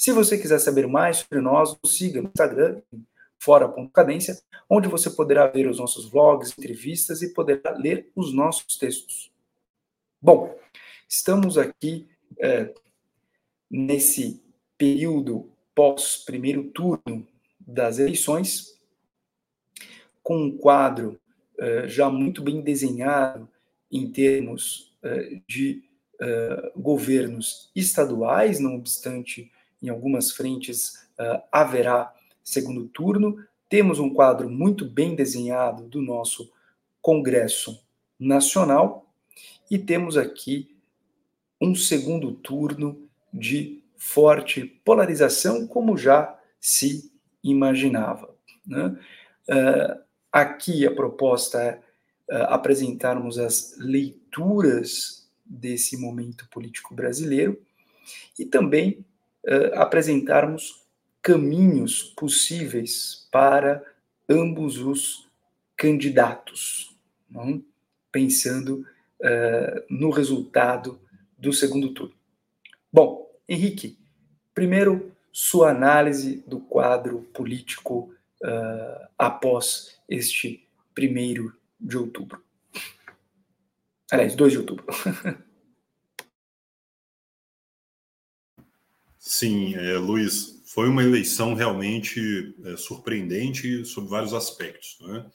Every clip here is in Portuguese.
Se você quiser saber mais sobre nós, siga no Instagram, fora.cadência, onde você poderá ver os nossos vlogs, entrevistas e poderá ler os nossos textos. Bom, estamos aqui é, nesse período pós primeiro turno das eleições, com um quadro é, já muito bem desenhado em termos é, de é, governos estaduais, não obstante em algumas frentes uh, haverá segundo turno. Temos um quadro muito bem desenhado do nosso Congresso Nacional e temos aqui um segundo turno de forte polarização, como já se imaginava. Né? Uh, aqui a proposta é uh, apresentarmos as leituras desse momento político brasileiro e também uh, apresentarmos caminhos possíveis para ambos os candidatos, não? pensando uh, no resultado do segundo turno. Bom, Henrique, primeiro sua análise do quadro político uh, após este primeiro de outubro. Aliás, 2 de outubro. Sim, é, Luiz, foi uma eleição realmente é, surpreendente sob vários aspectos. Né?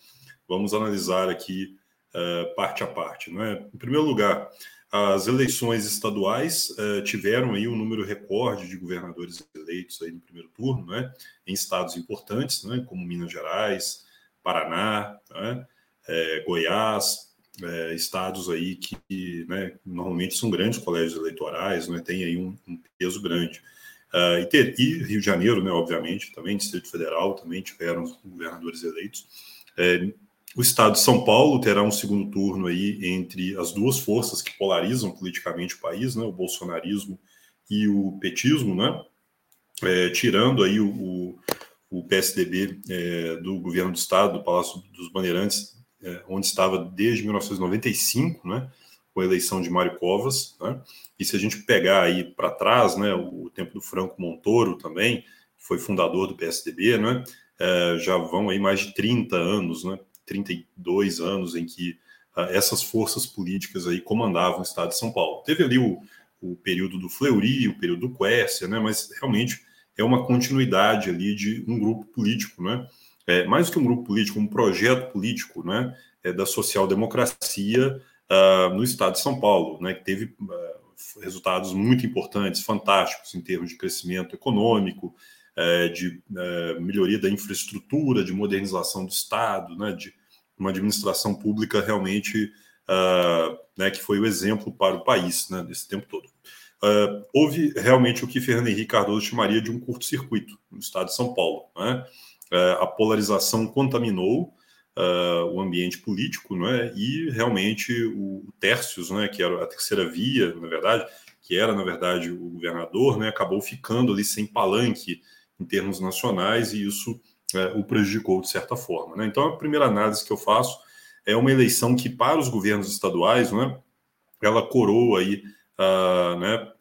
Vamos analisar aqui é, parte a parte. Né? Em primeiro lugar, as eleições estaduais é, tiveram aí um número recorde de governadores eleitos aí no primeiro turno, né? em estados importantes, né? como Minas Gerais, Paraná, né? Goiás, é, estados aí que né, normalmente são grandes colégios eleitorais, né, tem aí um, um peso grande. Uh, e, ter, e, Rio de Janeiro, né, obviamente, também, Distrito Federal, também tiveram governadores eleitos. É, o estado de São Paulo terá um segundo turno aí entre as duas forças que polarizam politicamente o país, né, o bolsonarismo e o petismo, né, é, tirando aí o, o, o PSDB é, do governo do estado, do Palácio dos Bandeirantes, é, onde estava desde 1995, né, com a eleição de Mário Covas, né? E se a gente pegar aí para trás, né, o tempo do Franco Montoro também, que foi fundador do PSDB, né? É, já vão aí mais de 30 anos, né? 32 anos em que uh, essas forças políticas aí comandavam o estado de São Paulo. Teve ali o, o período do Fleury, o período do Quércia, né? Mas realmente é uma continuidade ali de um grupo político, né? É, mais do que um grupo político, um projeto político, né? É, da social-democracia uh, no estado de São Paulo, né, que teve uh, resultados muito importantes, fantásticos em termos de crescimento econômico, uh, de eh, melhoria da infraestrutura, de modernização do Estado, né, de uma administração pública realmente ah, né, que foi o exemplo para o país né, nesse tempo todo. Uh, houve realmente o que Fernando Henrique Cardoso chamaria de um curto-circuito no estado de São Paulo. Né? Uh, a polarização contaminou uh, o ambiente político, não é? E realmente o Tércios, né, que era a terceira via, na verdade, que era na verdade o governador, né, acabou ficando ali sem palanque em termos nacionais e isso uh, o prejudicou de certa forma. Né? Então a primeira análise que eu faço é uma eleição que para os governos estaduais, né, ela coroa aí uh, né,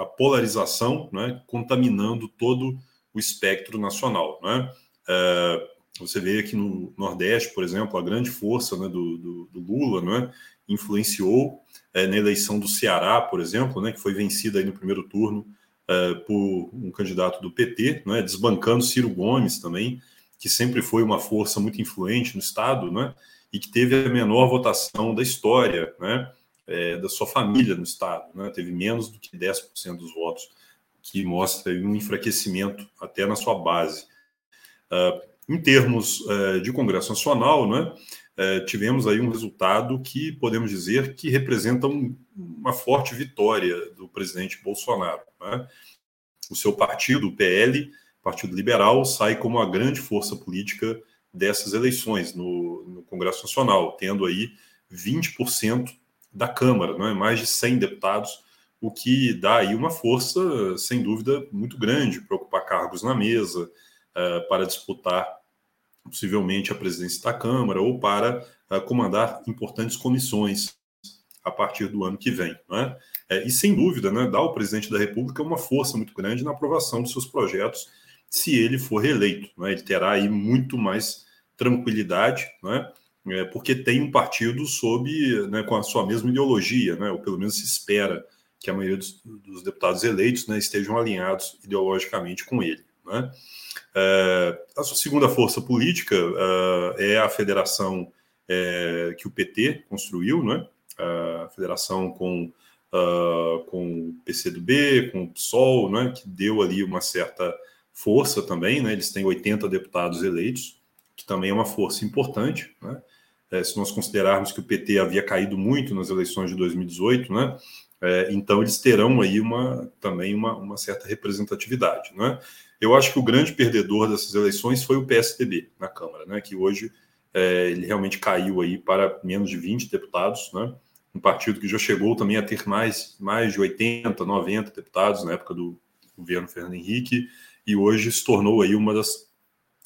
a, polarização, né, contaminando todo o espectro nacional, né? Uh, você vê aqui no Nordeste, por exemplo, a grande força né, do, do, do, Lula né, influenciou é, na eleição do Ceará, por exemplo, né, que foi vencida no primeiro turno é, por um candidato do PT, né, desbancando Ciro Gomes também, que sempre foi uma força muito influente no Estado né, e que teve a menor votação da história né, é, da sua família no Estado. Né, teve menos do que 10% dos votos, que mostra um enfraquecimento até na sua base. Uh, em termos é, de Congresso Nacional, né, é, tivemos aí um resultado que podemos dizer que representa um, uma forte vitória do presidente Bolsonaro. Né? O seu partido, o PL, Partido Liberal sai como a grande força política dessas eleições no, no Congresso Nacional, tendo aí 20% da Câmara, não é? mais de 100 deputados, o que dá aí uma força, sem dúvida, muito grande para ocupar cargos na mesa, uh, para disputar possivelmente a presidência da Câmara ou para uh, comandar importantes comissões a partir do ano que vem. Né? É, e, sem dúvida, né, dá ao presidente da República uma força muito grande na aprovação de seus projetos, se ele for reeleito. Né? Ele terá aí muito mais tranquilidade, né? É, porque tem um partido sob, né, com a sua mesma ideologia, né? ou pelo menos se espera que a maioria dos, dos deputados eleitos né, estejam alinhados ideologicamente com ele. Né? É, a sua segunda força política uh, é a federação é, que o PT construiu, né? a federação com, com o PCdoB, com o PSOL, né? que deu ali uma certa força também, né? eles têm 80 deputados eleitos, que também é uma força importante. Né? É, se nós considerarmos que o PT havia caído muito nas eleições de 2018, né? É, então eles terão aí uma, também uma, uma certa representatividade. Né? Eu acho que o grande perdedor dessas eleições foi o PSDB na Câmara, né? que hoje é, ele realmente caiu aí para menos de 20 deputados, né? um partido que já chegou também a ter mais, mais de 80, 90 deputados na época do governo Fernando Henrique, e hoje se tornou aí uma das.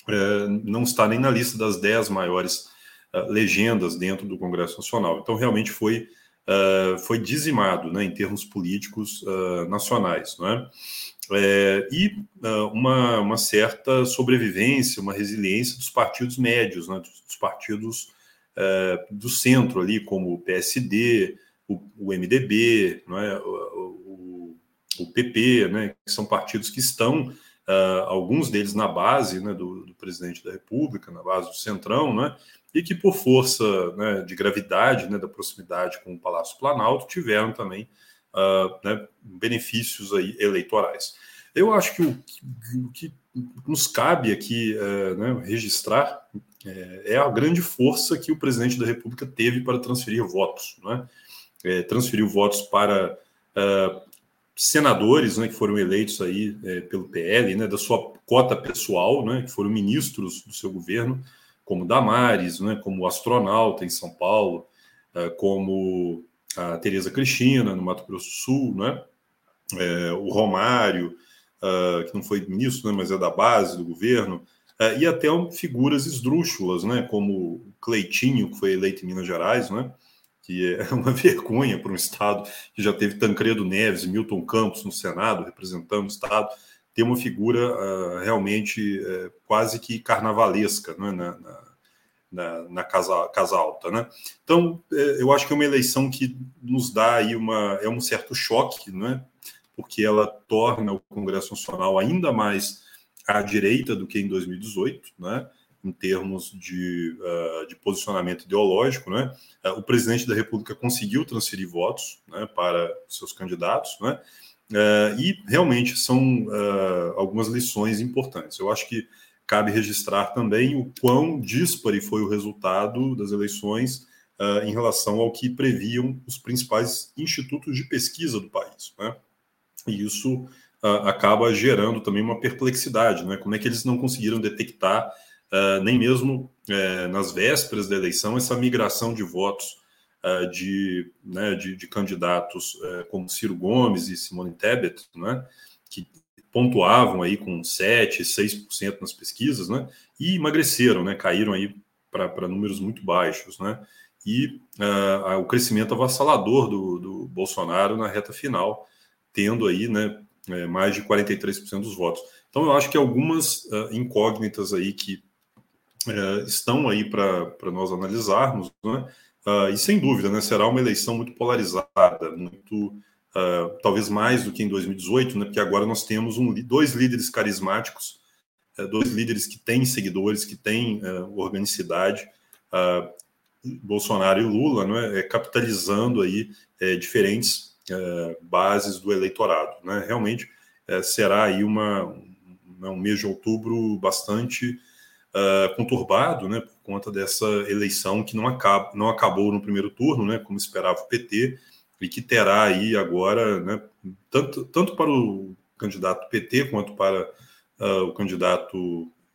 É, não está nem na lista das 10 maiores uh, legendas dentro do Congresso Nacional. Então, realmente foi, uh, foi dizimado né, em termos políticos uh, nacionais. Não é? É, e uma, uma certa sobrevivência, uma resiliência dos partidos médios, né, dos, dos partidos do centro ali, como o PSD, o, o MDB, não é? o, o, o PP, né, que são partidos que estão uh, alguns deles na base né, do, do, presidente da República, na base do Centrão, né, e que por força né, de gravidade, né, da proximidade com o Palácio Planalto, tiveram também uh, né, benefícios aí eleitorais. Eu acho que o que, o que nos cabe aqui uh, registrar é, é, a grande força que o presidente da República teve para transferir votos? É, transferiu votos para uh, senadores né, que foram eleitos aí é, pelo PL, né, da sua cota pessoal, né, que foram ministros do seu governo, como Damares, né, como astronauta em São Paulo, é, como a Tereza Cristina, no Mato Grosso do Sul, né, é, o Romário, é, que não foi ministro, né, mas é da base do governo, e até figuras esdrúxulas, né, como Cleitinho, que foi eleito em Minas Gerais, né, que é uma vergonha para um Estado que já teve Tancredo Neves e Milton Campos no Senado, representando o Estado, ter uma figura uh, realmente uh, quase que carnavalesca né, na, na, na, casa, casa Alta. Né? Então, uh, eu acho que é uma eleição que nos dá aí uma, é um certo choque, né? porque ela torna o Congresso Nacional ainda mais à direita do que em 2018, né? em termos de, uh, de posicionamento ideológico, né? Uh, o presidente da República conseguiu transferir votos né, para seus candidatos, né? Uh, e realmente são algumas lições importantes. Eu acho que cabe registrar também o quão dispare foi o resultado das eleições em relação ao que previam os principais institutos de pesquisa do país, né? E isso acaba gerando também uma perplexidade, né? Como é que eles não conseguiram detectar uh, nem mesmo uh, nas vésperas da eleição, essa migração de votos uh, de, né, de, de, candidatos eh, como Ciro Gomes e Simone Tebet, né, que pontuavam aí com 7, 6% nas pesquisas, né, e emagreceram, né, caíram aí para números muito baixos, né, e o crescimento avassalador do, do Bolsonaro na reta final, tendo aí, né, mais de 43% dos votos. Então, eu acho que algumas uh, incógnitas aí que é, estão aí para nós analisarmos, né? Uh, e sem dúvida, né, será uma eleição muito polarizada, muito uh, talvez mais do que em 2018, né, porque agora nós temos um, dois líderes carismáticos, uh, dois líderes que têm seguidores, que têm é, organicidade, Bolsonaro e Lula, né, é, capitalizando aí é, diferentes bases do eleitorado. Né, realmente será aí uma, um mês de outubro bastante conturbado, né, conta dessa eleição que não, acaba, não acabou no primeiro turno, né, como esperava o PT, e que terá aí agora, né, tanto, tanto para o candidato PT quanto para uh, o candidato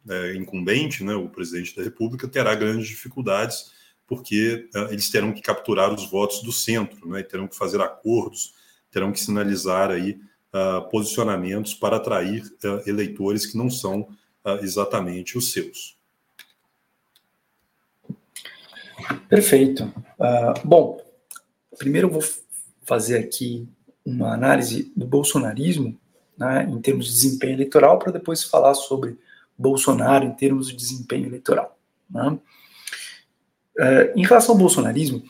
uh, incumbente, né, o presidente da República, terá grandes dificuldades, porque uh, eles terão que capturar os votos do centro, né, terão que fazer acordos, terão que sinalizar aí posicionamentos para atrair eleitores que não são exatamente os seus. Perfeito. bom, primeiro eu vou fazer aqui uma análise do bolsonarismo né, em termos de desempenho eleitoral, para depois falar sobre Bolsonaro em termos de desempenho eleitoral. Né? É, em relação ao bolsonarismo,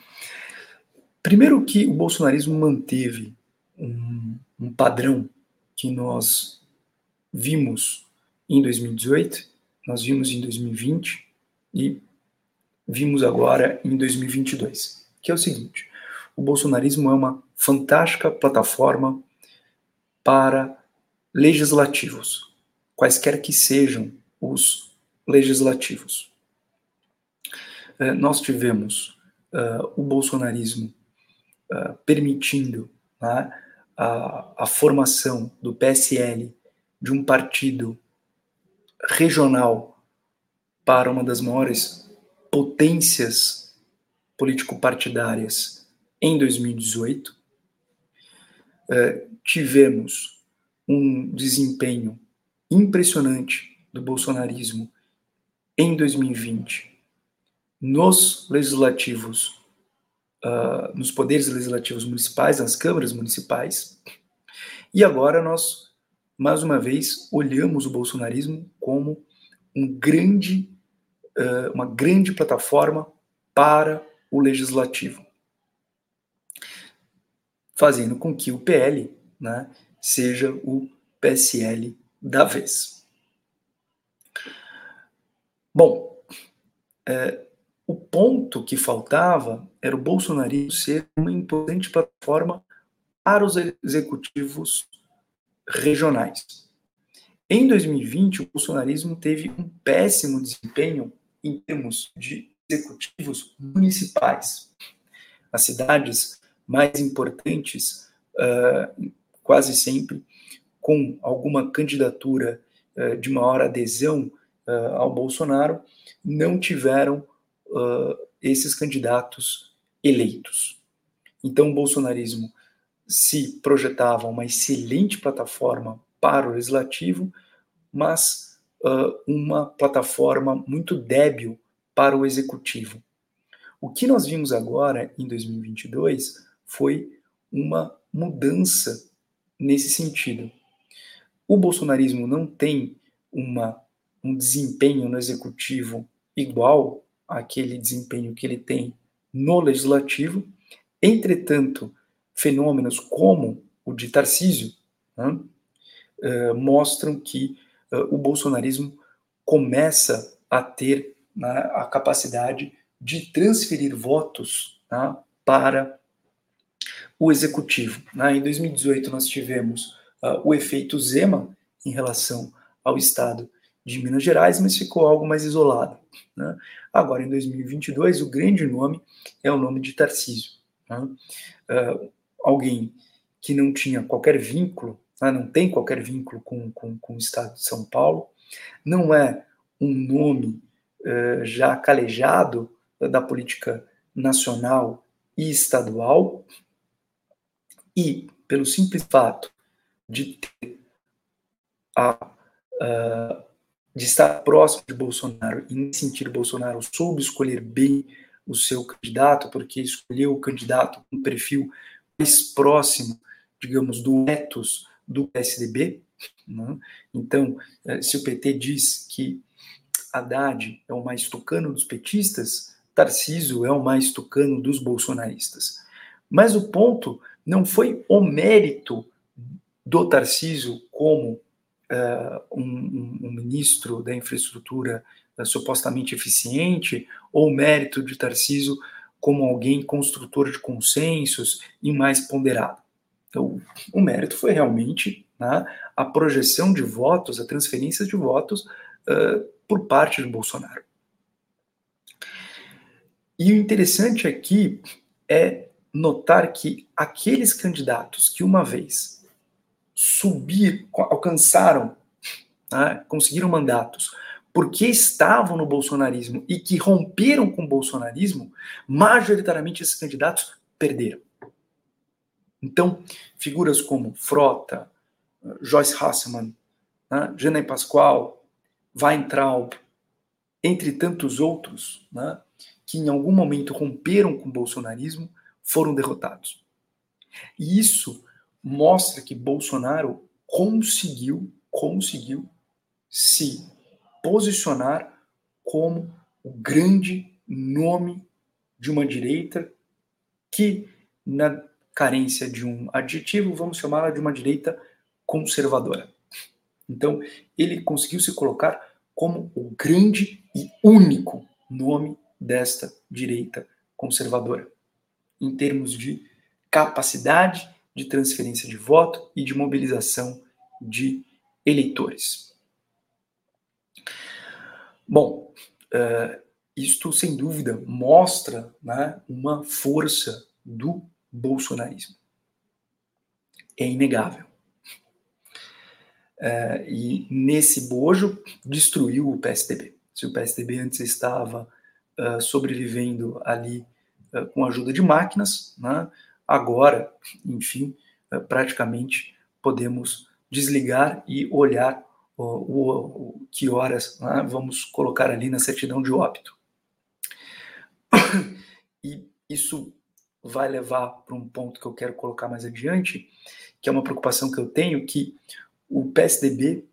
primeiro que o bolsonarismo manteve um, um padrão que nós vimos em 2018, nós vimos em 2020 e vimos agora em 2022, que é o seguinte: o bolsonarismo é uma fantástica plataforma para legislativos, quaisquer que sejam os legislativos. Uh, nós tivemos uh, o bolsonarismo uh, permitindo né, a, a formação do PSL de um partido regional para uma das maiores potências político-partidárias em 2018. tivemos um desempenho impressionante do bolsonarismo em 2020 nos legislativos, uh, nos poderes legislativos municipais, nas câmaras municipais. E agora nós, mais uma vez, olhamos o bolsonarismo como um grande, uma grande plataforma para o legislativo, fazendo com que o PL né, seja o PSL da vez. Bom, é, o ponto que faltava era o bolsonarismo ser uma importante plataforma para os executivos regionais. Em 2020, o bolsonarismo teve um péssimo desempenho em termos de executivos municipais. As cidades mais importantes uh, quase sempre com alguma candidatura uh, de maior adesão uh, ao Bolsonaro, não tiveram esses candidatos eleitos. Então, o bolsonarismo se projetava uma excelente plataforma para o legislativo, mas uma plataforma muito débil para o executivo. O que nós vimos agora em 2022 foi uma mudança nesse sentido. O bolsonarismo não tem uma, um desempenho no executivo igual àquele desempenho que ele tem no legislativo. Entretanto, fenômenos como o de Tarcísio né, uh, mostram que uh, o bolsonarismo começa a ter né, a capacidade de transferir votos né, para o executivo. Né? Em 2018, nós tivemos uh, o efeito Zema em relação ao Estado de Minas Gerais, mas ficou algo mais isolado. Né? Agora, em 2022, o grande nome é o nome de Tarcísio. Né? Uh, alguém que não tinha qualquer vínculo, né? não tem qualquer vínculo com, com, com, o Estado de São Paulo, não é um nome uh, já calejado da política nacional e estadual, e pelo simples fato de ter a, a, de estar próximo de Bolsonaro e nesse sentido Bolsonaro soube escolher bem o seu candidato porque escolheu o candidato com um perfil mais próximo, digamos, do ethos do PSDB. Né? Então, eh, se o PT diz que Haddad é o mais tucano dos petistas, Tarciso é o mais tucano dos bolsonaristas. Mas o ponto não foi o mérito do Tarcísio como uh, um, um, ministro da infraestrutura uh, supostamente eficiente, ou o mérito de Tarcísio como alguém construtor de consensos e mais ponderado. Então, o mérito foi realmente né, a projeção de votos, a transferência de votos uh, por parte de Bolsonaro. E o interessante aqui é notar que aqueles candidatos que uma vez subir, alcançaram né, conseguiram mandatos porque estavam no bolsonarismo e que romperam com o bolsonarismo, majoritariamente esses candidatos perderam. Então, figuras como Frota, Joyce Hasselman, né, Jana Pascoal, Weintraub, entre tantos outros, né, que em algum momento romperam com o bolsonarismo, foram derrotados. E isso mostra que Bolsonaro conseguiu, conseguiu se posicionar como o grande nome de uma direita que, na carência de um adjetivo, vamos chamá-la de uma direita conservadora. Então, ele conseguiu se colocar como o grande e único nome desta direita conservadora, em termos de capacidade de transferência de voto e de mobilização de eleitores. Bom, uh, isto sem dúvida mostra né, uma força do bolsonarismo. É inegável. Uh, e nesse bojo destruiu o PSDB. Se o PSDB antes estava uh, sobrevivendo ali com a ajuda de máquinas, né, agora, enfim, praticamente podemos desligar e olhar o, o que horas né, vamos colocar ali na certidão de óbito. E isso vai levar para um ponto que eu quero colocar mais adiante, que é uma preocupação que eu tenho, que o PSDB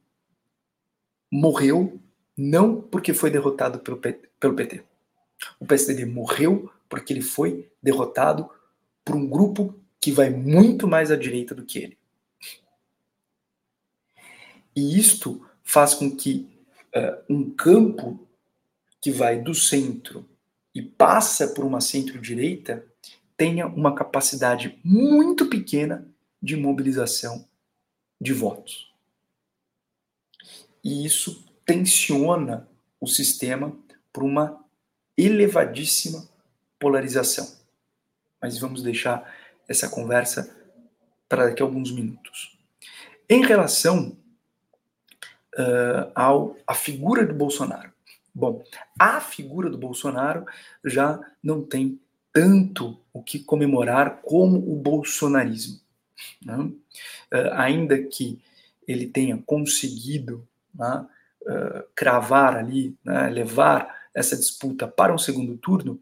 morreu não porque foi derrotado pelo, pelo PT. O PSDB morreu porque ele foi derrotado por um grupo que vai muito mais à direita do que ele. E isto faz com que uh, um campo que vai do centro e passa por uma centro-direita tenha uma capacidade muito pequena de mobilização de votos. E isso tensiona o sistema por uma elevadíssima polarização. Mas vamos deixar essa conversa para daqui a alguns minutos. Em relação uh, ao a figura do Bolsonaro. Bom, a figura do Bolsonaro já não tem tanto o que comemorar como o bolsonarismo. Né? Uh, ainda que ele tenha conseguido né, uh, cravar ali, né, levar essa disputa para um segundo turno,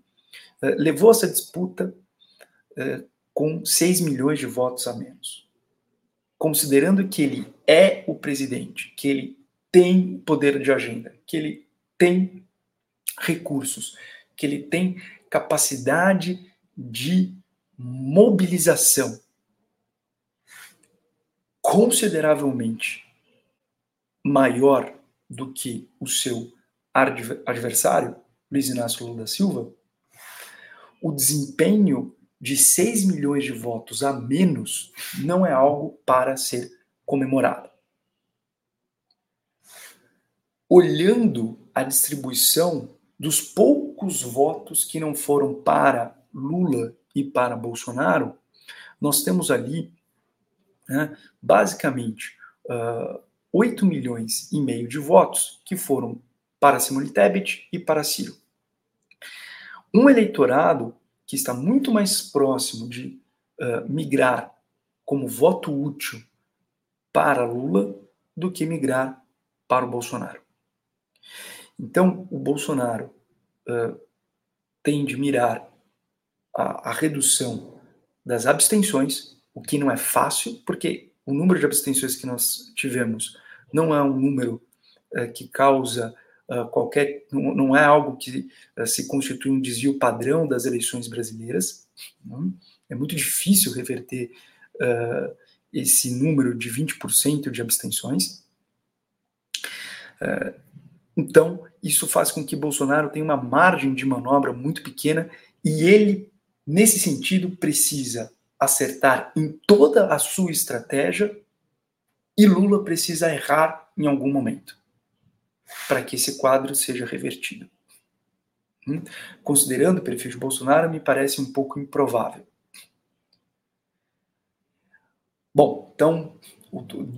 uh, levou essa disputa com 6 milhões de votos a menos. Considerando que ele é o presidente, que ele tem poder de agenda, que ele tem recursos, que ele tem capacidade de mobilização. Consideravelmente maior do que o seu adversário, Luiz Inácio Lula da Silva, o desempenho de 6 milhões de votos a menos não é algo para ser comemorado. Olhando a distribuição dos poucos votos que não foram para Lula e para Bolsonaro, nós temos ali, né, basicamente, uh, 8 milhões e meio de votos que foram para Simone Tebet e para Ciro. Um eleitorado que está muito mais próximo de uh, migrar como voto útil para Lula do que migrar para o Bolsonaro. Então, o Bolsonaro uh, tem de mirar a, a redução das abstenções, o que não é fácil, porque o número de abstenções que nós tivemos não é um número uh, que causa uh, qualquer. Não, não, é algo que uh, se constitui um desvio padrão das eleições brasileiras. Não? É muito difícil reverter esse número de 20% de abstenções. Então, isso faz com que Bolsonaro tenha uma margem de manobra muito pequena e ele, nesse sentido, precisa acertar em toda a sua estratégia e Lula precisa errar em algum momento para que esse quadro seja revertido. Hum? Considerando o perfil de Bolsonaro, me parece um pouco improvável. Bom, então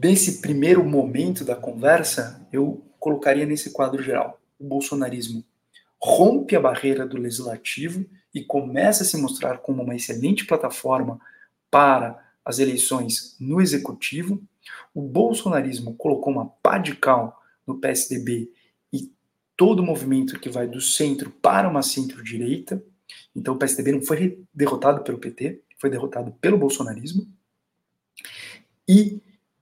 nesse primeiro momento da conversa, eu colocaria nesse quadro geral. O bolsonarismo rompe a barreira do legislativo e começa a se mostrar como uma excelente plataforma para as eleições no executivo. O bolsonarismo colocou uma pá de cal no PSDB e todo o movimento que vai do centro para uma centro-direita. Então o PSDB não foi derrotado pelo PT, foi derrotado pelo bolsonarismo. E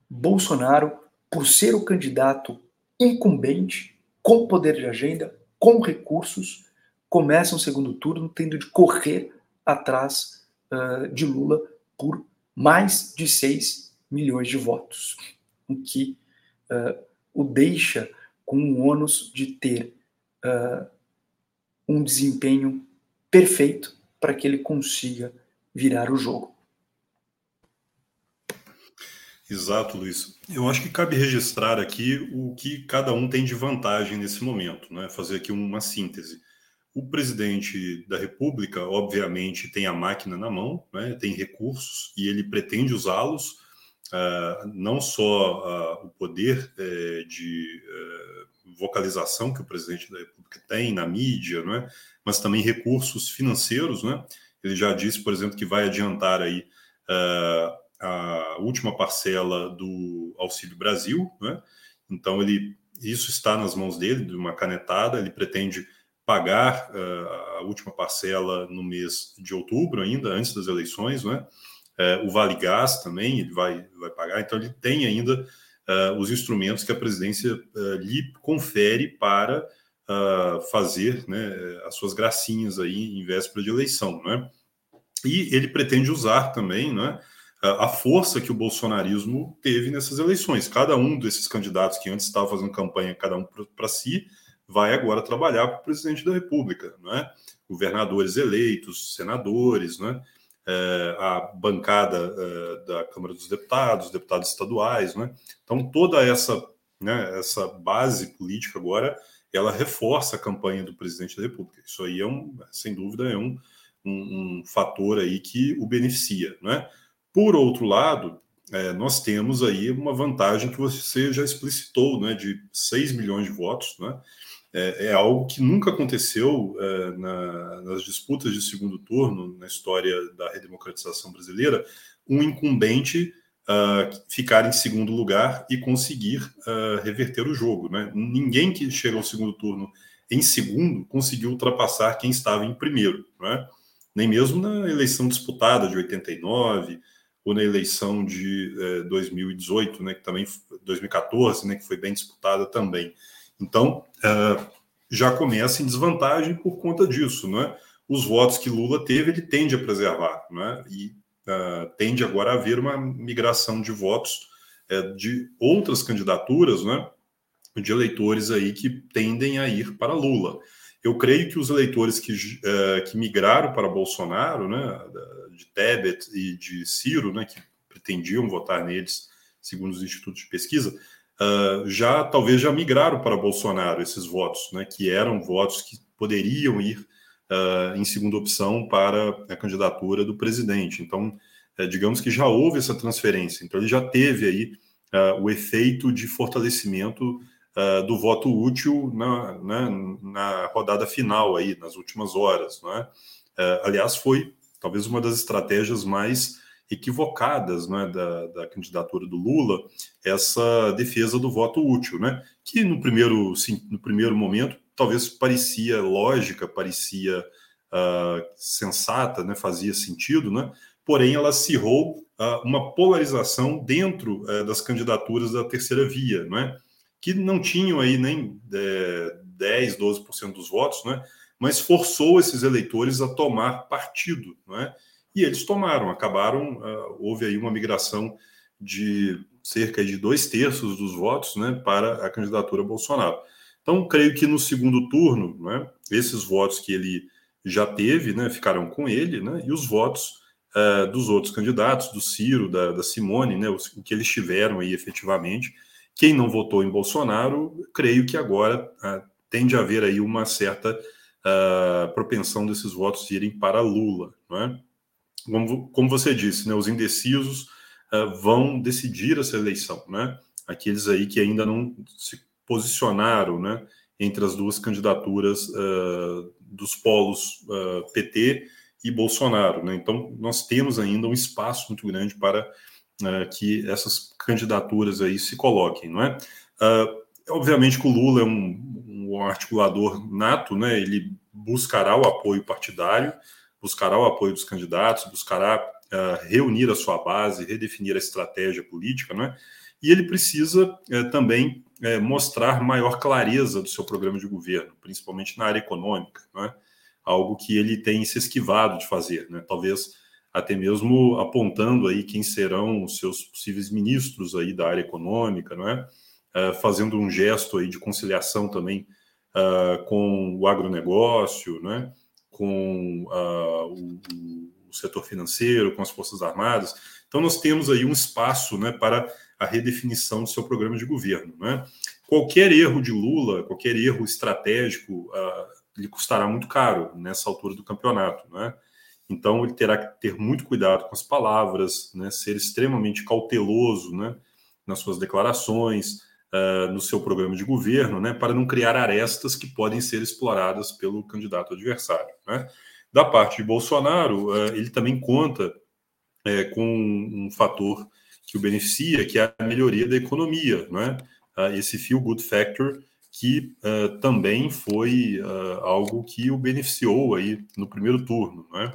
Bolsonaro, por ser o candidato incumbente, com poder de agenda, com recursos, começa um segundo turno tendo de correr atrás uh, de Lula por mais de 6 milhões de votos, o que uh, o deixa com o ônus de ter uh, um desempenho perfeito para que ele consiga virar o jogo. Exato, Luiz. Eu acho que cabe registrar aqui o que cada um tem de vantagem nesse momento, né? fazer aqui uma síntese. O presidente da República, obviamente, tem a máquina na mão, né? tem recursos e ele pretende usá-los, uh, não só uh, o poder uh, de vocalização que o presidente da República tem na mídia, né? mas também recursos financeiros. Né? Ele já disse, por exemplo, que vai adiantar aí a última parcela do Auxílio Brasil, né? Então ele isso está nas mãos dele, de uma canetada. Ele pretende pagar uh, a última parcela no mês de outubro, ainda antes das eleições, né? Uh, o Vale Gás também ele vai vai pagar. Então ele tem ainda uh, os instrumentos que a presidência lhe confere para fazer, né, as suas gracinhas aí em véspera de eleição, né? E ele pretende usar também, né? A força que o bolsonarismo teve nessas eleições. Cada um desses candidatos que antes estava fazendo campanha, cada um para si, vai agora trabalhar para o presidente da República, né? governadores eleitos, senadores, né? É, a bancada é, da Câmara dos Deputados, deputados estaduais. Né? Então, toda essa, né, essa base política agora, ela reforça a campanha do presidente da República. Isso aí, é um, sem dúvida, é um, um, um fator aí que o beneficia. Né? Por outro lado, é, nós temos aí uma vantagem que você já explicitou, né, de 6 milhões de votos, né? É, é algo que nunca aconteceu é, na, nas disputas de segundo turno na história da redemocratização brasileira, um incumbente uh, ficar em segundo lugar e conseguir uh, reverter o jogo. Né? Ninguém que chega ao segundo turno em segundo conseguiu ultrapassar quem estava em primeiro, né? nem mesmo na eleição disputada de 89, ou na eleição de eh, 2018, né, que também 2014, né, que foi bem disputada também. Então, uh, já começa em desvantagem por conta disso, né? Os votos que Lula teve, ele tende a preservar, né? E uh, tende agora a haver uma migração de votos uh, de outras candidaturas, né? De eleitores aí que tendem a ir para Lula. Eu creio que os eleitores que, que migraram para Bolsonaro, né? De Tebet e de Ciro, né, que pretendiam votar neles, segundo os institutos de pesquisa, uh, já talvez já migraram para Bolsonaro esses votos, né, que eram votos que poderiam ir uh, em segunda opção para a candidatura do presidente. Então, uh, digamos que já houve essa transferência. Então, ele já teve aí ah, o efeito de fortalecimento do voto útil na, na, na, rodada final aí, nas últimas horas. Né? aliás, foi talvez uma das estratégias mais equivocadas né, da, da, candidatura do Lula, essa defesa do voto útil, né, que no primeiro, sim, no primeiro momento talvez parecia lógica, parecia uh, sensata, né, fazia sentido, né, porém ela acirrou uh, uma polarização dentro uh, das candidaturas da terceira via, né, que não tinham aí nem é, 10, 12% dos votos, né, mas forçou esses eleitores a tomar partido, não é? E eles tomaram, acabaram, uh, houve aí uma migração de cerca de dois terços dos votos né, para a candidatura Bolsonaro. Então, creio que no segundo turno, né, esses votos que ele já teve né, ficarão com ele, né, e os votos uh, dos outros candidatos, do Ciro, da, da Simone, né, o que eles tiveram aí efetivamente. Quem não votou em Bolsonaro, creio que agora uh, tende a haver aí uma certa a propensão desses votos irem para Lula. Não é? como, como você disse, né, os indecisos vão decidir essa eleição, né? Aqueles aí que ainda não se posicionaram, né? Entre as duas candidaturas dos polos PT e Bolsonaro, né? Então nós temos ainda um espaço muito grande para que essas candidaturas aí se coloquem, não é? obviamente que o Lula é um, um articulador nato, né? Ele buscará o apoio partidário, buscará o apoio dos candidatos, buscará uh, reunir a sua base, redefinir a estratégia política, né? E ele precisa uh, também uh, mostrar maior clareza do seu programa de governo, principalmente na área econômica, né? Algo que ele tem se esquivado de fazer, né? Talvez até mesmo apontando aí quem serão os seus possíveis ministros aí da área econômica, não é? Uh, fazendo um gesto aí de conciliação também uh, com o agronegócio, né? com uh, o, o, setor financeiro, com as Forças Armadas. Então, nós temos aí um espaço né, para a redefinição do seu programa de governo. Né? Qualquer erro de Lula, qualquer erro estratégico, lhe custará muito caro nessa altura do campeonato. Né? Então, ele terá que ter muito cuidado com as palavras, né, ser extremamente cauteloso né, nas suas declarações, uh, no seu programa de governo, né, para não criar arestas que podem ser exploradas pelo candidato adversário. Né. Da parte de Bolsonaro, uh, ele também conta uh, com um fator que o beneficia, que é a melhoria da economia, né, esse feel good factor que também foi algo que o beneficiou aí no primeiro turno, né.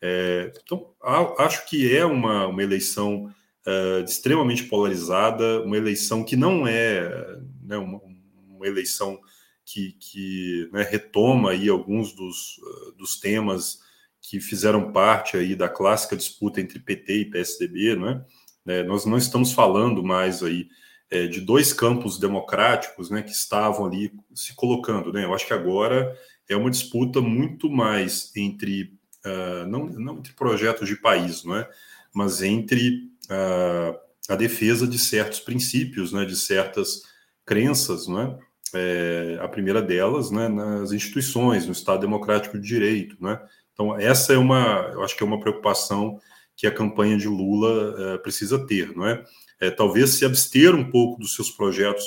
É, então, acho que é uma, uma eleição uh, extremamente polarizada, uma eleição que não é né, uma, uma, eleição que, que né, retoma aí alguns dos, uh, dos temas que fizeram parte aí da clássica disputa entre PT e PSDB, né? É, nós não estamos falando mais aí é, de dois campos democráticos, né, que estavam ali se colocando, né? Eu acho que agora é uma disputa muito mais entre uh, não, não entre projetos de país, não é? Mas entre a, a defesa de certos princípios, né, de certas crenças, né, é, a primeira delas, né, nas instituições, no Estado Democrático de Direito, né. Então essa é uma, eu acho que é uma preocupação que a campanha de Lula é, precisa ter, não é? é? Talvez se abster um pouco dos seus projetos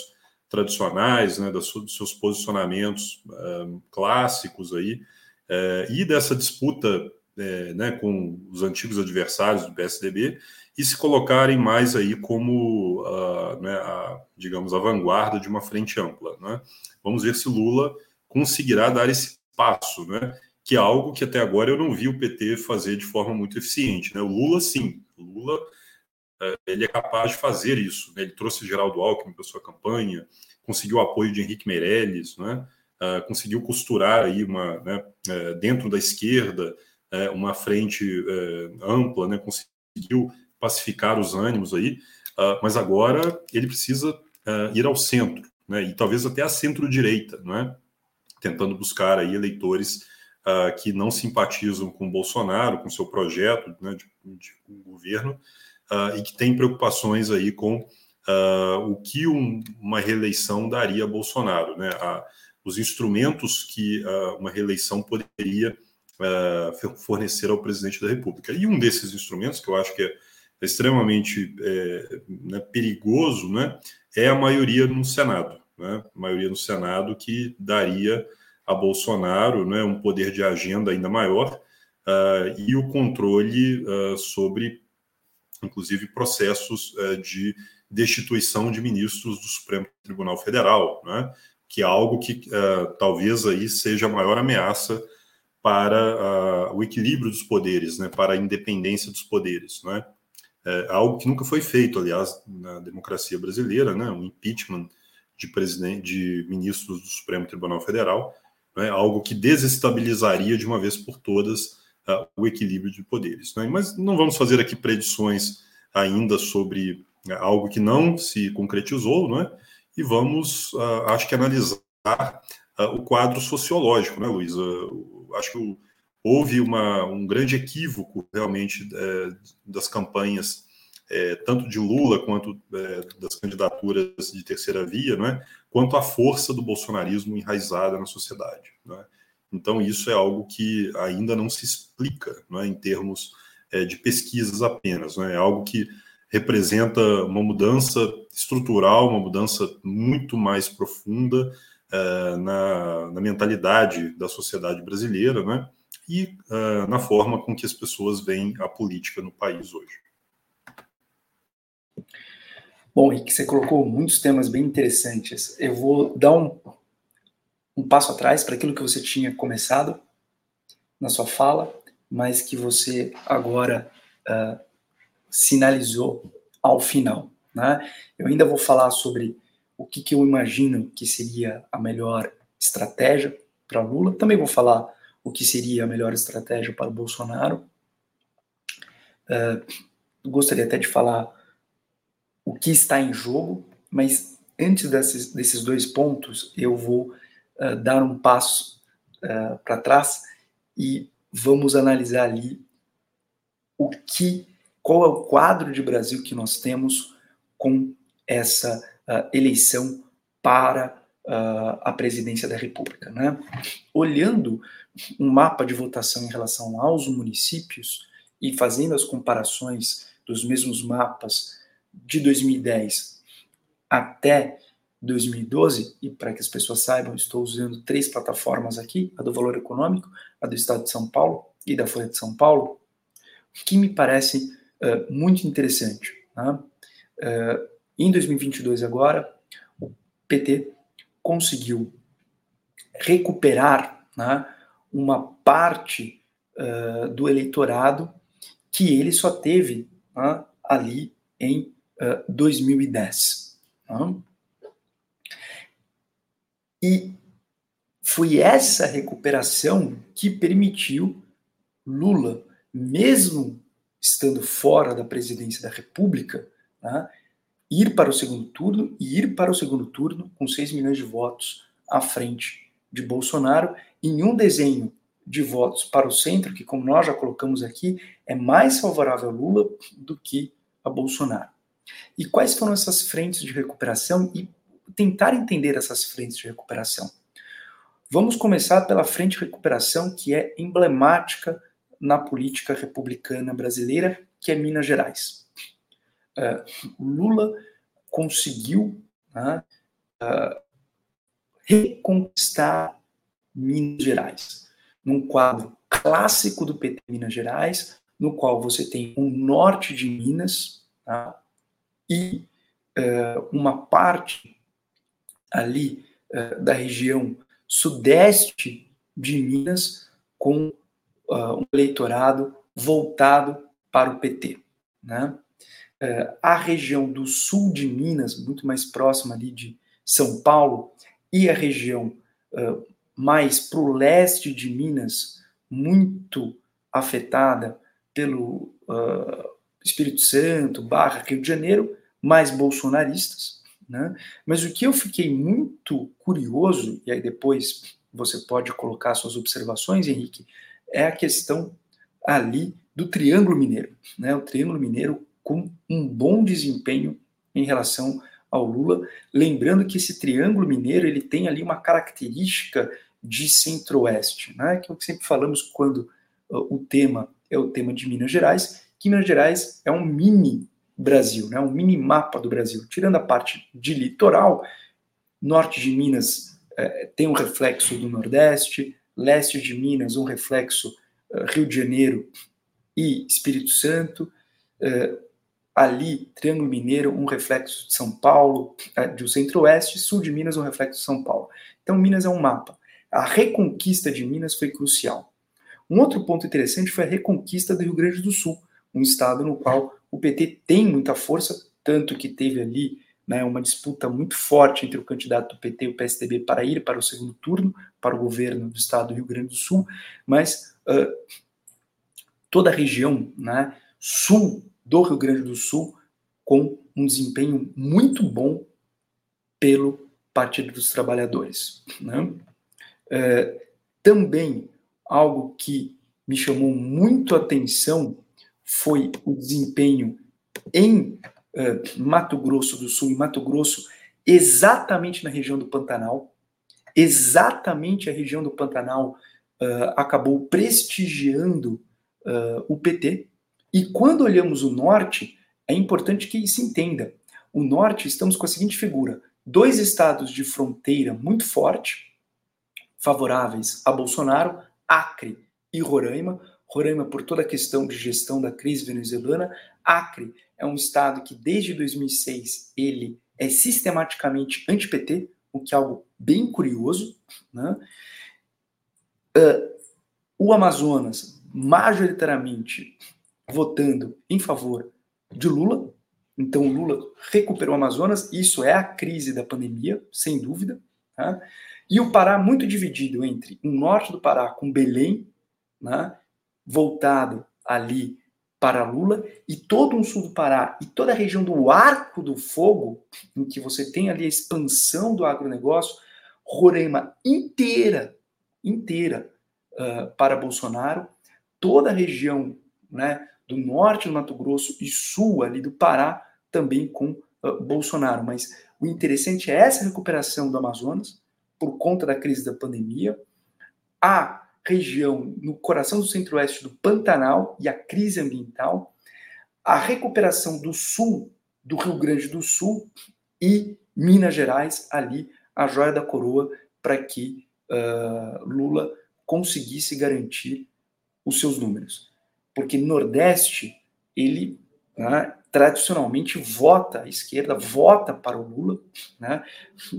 tradicionais, né, dos seus posicionamentos é, clássicos aí, é, e dessa disputa é, né, com os antigos adversários do PSDB, e se colocarem mais aí como, uh, né, a, digamos, a vanguarda de uma frente ampla. Né? Vamos ver se Lula conseguirá dar esse passo, né? que é algo que até agora eu não vi o PT fazer de forma muito eficiente. Né? O Lula, sim, o Lula uh, ele é capaz de fazer isso. Né? Ele trouxe Geraldo Alckmin para sua campanha, conseguiu o apoio de Henrique Meirelles, né? Uh, conseguiu costurar aí uma, né, uh, dentro da esquerda é, uma frente ampla, né? conseguiu pacificar os ânimos aí, uh, mas agora ele precisa uh, ir ao centro, né, e talvez até à centro-direita, não é? tentando buscar aí eleitores uh, que não simpatizam com Bolsonaro, com seu projeto né, de, de governo, e que têm preocupações aí com o que um, uma reeleição daria a Bolsonaro, né? A, os instrumentos que uma reeleição poderia fornecer ao presidente da República. E um desses instrumentos, que eu acho que é extremamente é, né, perigoso, né, é a maioria no Senado, né, a maioria no Senado que daria a Bolsonaro né, um poder de agenda ainda maior uh, e o controle uh, sobre, inclusive, processos uh, de destituição de ministros do Supremo Tribunal Federal, né, que é algo que talvez aí seja a maior ameaça para o equilíbrio dos poderes, né, para a independência dos poderes, né? é algo que nunca foi feito, aliás, na democracia brasileira, né, um impeachment de presidente, de ministros do Supremo Tribunal Federal, né, algo que desestabilizaria de uma vez por todas uh, o equilíbrio de poderes. Né? Mas não vamos fazer aqui predições ainda sobre uh, algo que não se concretizou, né? E vamos, uh, acho que analisar o quadro sociológico, né, Luísa? Acho que houve uma, um grande equívoco realmente é, das campanhas, é, tanto de Lula quanto é, das candidaturas de terceira via, não é? quanto a força do bolsonarismo enraizada na sociedade. É? Então, isso é algo que ainda não se explica não é? em termos é, de pesquisas apenas, não é? é algo que representa uma mudança estrutural, uma mudança muito mais profunda uh, na, na, mentalidade da sociedade brasileira, né? E uh, na forma com que as pessoas veem a política no país hoje. Bom, Rick, você colocou muitos temas bem interessantes. Eu vou dar um, um passo atrás para aquilo que você tinha começado na sua fala, mas que você agora uh, sinalizou ao final. Né? Eu ainda vou falar sobre o que, que eu imagino que seria a melhor estratégia para Lula. Também vou falar o que seria a melhor estratégia para Bolsonaro. Uh, gostaria até de falar o que está em jogo, mas antes desses, desses dois pontos, eu vou uh, dar um passo uh, para trás e vamos analisar ali o que, qual é o quadro de Brasil que nós temos com essa uh, eleição para a presidência da República. Né? Olhando um mapa de votação em relação aos municípios e fazendo as comparações dos mesmos mapas de 2010 até 2012, e para que as pessoas saibam, estou usando três plataformas aqui, a do Valor Econômico, a do Estado de São Paulo e da Folha de São Paulo, que me parece uh, muito interessante. Né? Uh, em 2022 agora, o PT conseguiu recuperar né, uma parte uh, do eleitorado que ele só teve né, ali em 2010. Tá? E foi essa recuperação que permitiu Lula, mesmo estando fora da presidência da República, né, ir para o segundo turno e ir para o segundo turno com 6 milhões de votos à frente de Bolsonaro, em um desenho de votos para o centro, que, como nós já colocamos aqui, é mais favorável a Lula do que a Bolsonaro. E quais foram essas frentes de recuperação e tentar entender essas frentes de recuperação? Vamos começar pela frente de recuperação que é emblemática na política republicana brasileira, que é Minas Gerais. Uh, Lula conseguiu uh, uh, reconquistar Minas Gerais, num quadro clássico do PT Minas Gerais, no qual você tem o norte de Minas, tá? e uh, uma parte ali uh, da região sudeste de Minas com um eleitorado voltado para o PT. Né? A região do sul de Minas, muito mais próxima ali de São Paulo, e a região mais para o leste de Minas, muito afetada pelo Espírito Santo, barra Rio de Janeiro, mais bolsonaristas. Né? Mas o que eu fiquei muito curioso, e aí depois você pode colocar suas observações, Henrique, é a questão ali do Triângulo Mineiro. Né? O Triângulo Mineiro com um bom desempenho em relação ao Lula, lembrando que esse Triângulo Mineiro ele tem ali uma característica de centro-oeste, né? que é o que sempre falamos quando uh, o tema é o tema de Minas Gerais, que Minas Gerais é um mini Brasil, né? um mini mapa do Brasil. Tirando a parte de litoral, norte de Minas é, tem um reflexo do Nordeste, leste de Minas um reflexo uh, Rio de Janeiro e Espírito Santo, uh, ali Triângulo Mineiro um reflexo de São Paulo, uh, do Centro-Oeste, sul de Minas um reflexo de São Paulo. Então Minas é um mapa. A reconquista de Minas foi crucial. Um outro ponto interessante foi a reconquista do Rio Grande do Sul, um estado no qual o PT tem muita força, tanto que teve ali né, uma disputa muito forte entre o candidato do PT e o PSDB para ir para o segundo turno, para o governo do estado do Rio Grande do Sul, mas uh, toda a região né, sul do Rio Grande do Sul com um desempenho muito bom pelo Partido dos Trabalhadores. Né? Uh, também algo que me chamou muito atenção foi o desempenho em uh, Mato Grosso do Sul, em Mato Grosso, exatamente na região do Pantanal. Exatamente a região do Pantanal uh, acabou prestigiando uh, o PT. E quando olhamos o norte, é importante que se entenda. O norte, estamos com a seguinte figura: dois estados de fronteira muito forte, favoráveis a Bolsonaro, Acre e Roraima. Roraima, por toda a questão de gestão da crise venezuelana. Acre é um estado que, desde 2006, ele é sistematicamente anti-PT, o que é algo bem curioso. Né? Uh, o Amazonas, majoritariamente votando em favor de Lula. Então, Lula recuperou o Amazonas. Isso é a crise da pandemia, sem dúvida. Tá? E o Pará muito dividido entre o norte do Pará com Belém, né? voltado ali para Lula, e todo o sul do Pará e toda a região do Arco do Fogo, em que você tem ali a expansão do agronegócio, Roraima inteira, inteira uh, para Bolsonaro, toda a região né, do norte do Mato Grosso e sul ali do Pará também com uh, Bolsonaro. Mas o interessante é essa recuperação do Amazonas por conta da crise da pandemia, a região no coração do centro-oeste do Pantanal e a crise ambiental, a recuperação do sul do Rio Grande do Sul e Minas Gerais ali a joia da coroa para que uh, Lula conseguisse garantir os seus números porque Nordeste, ele né, tradicionalmente vota à esquerda, vota para o Lula. Né?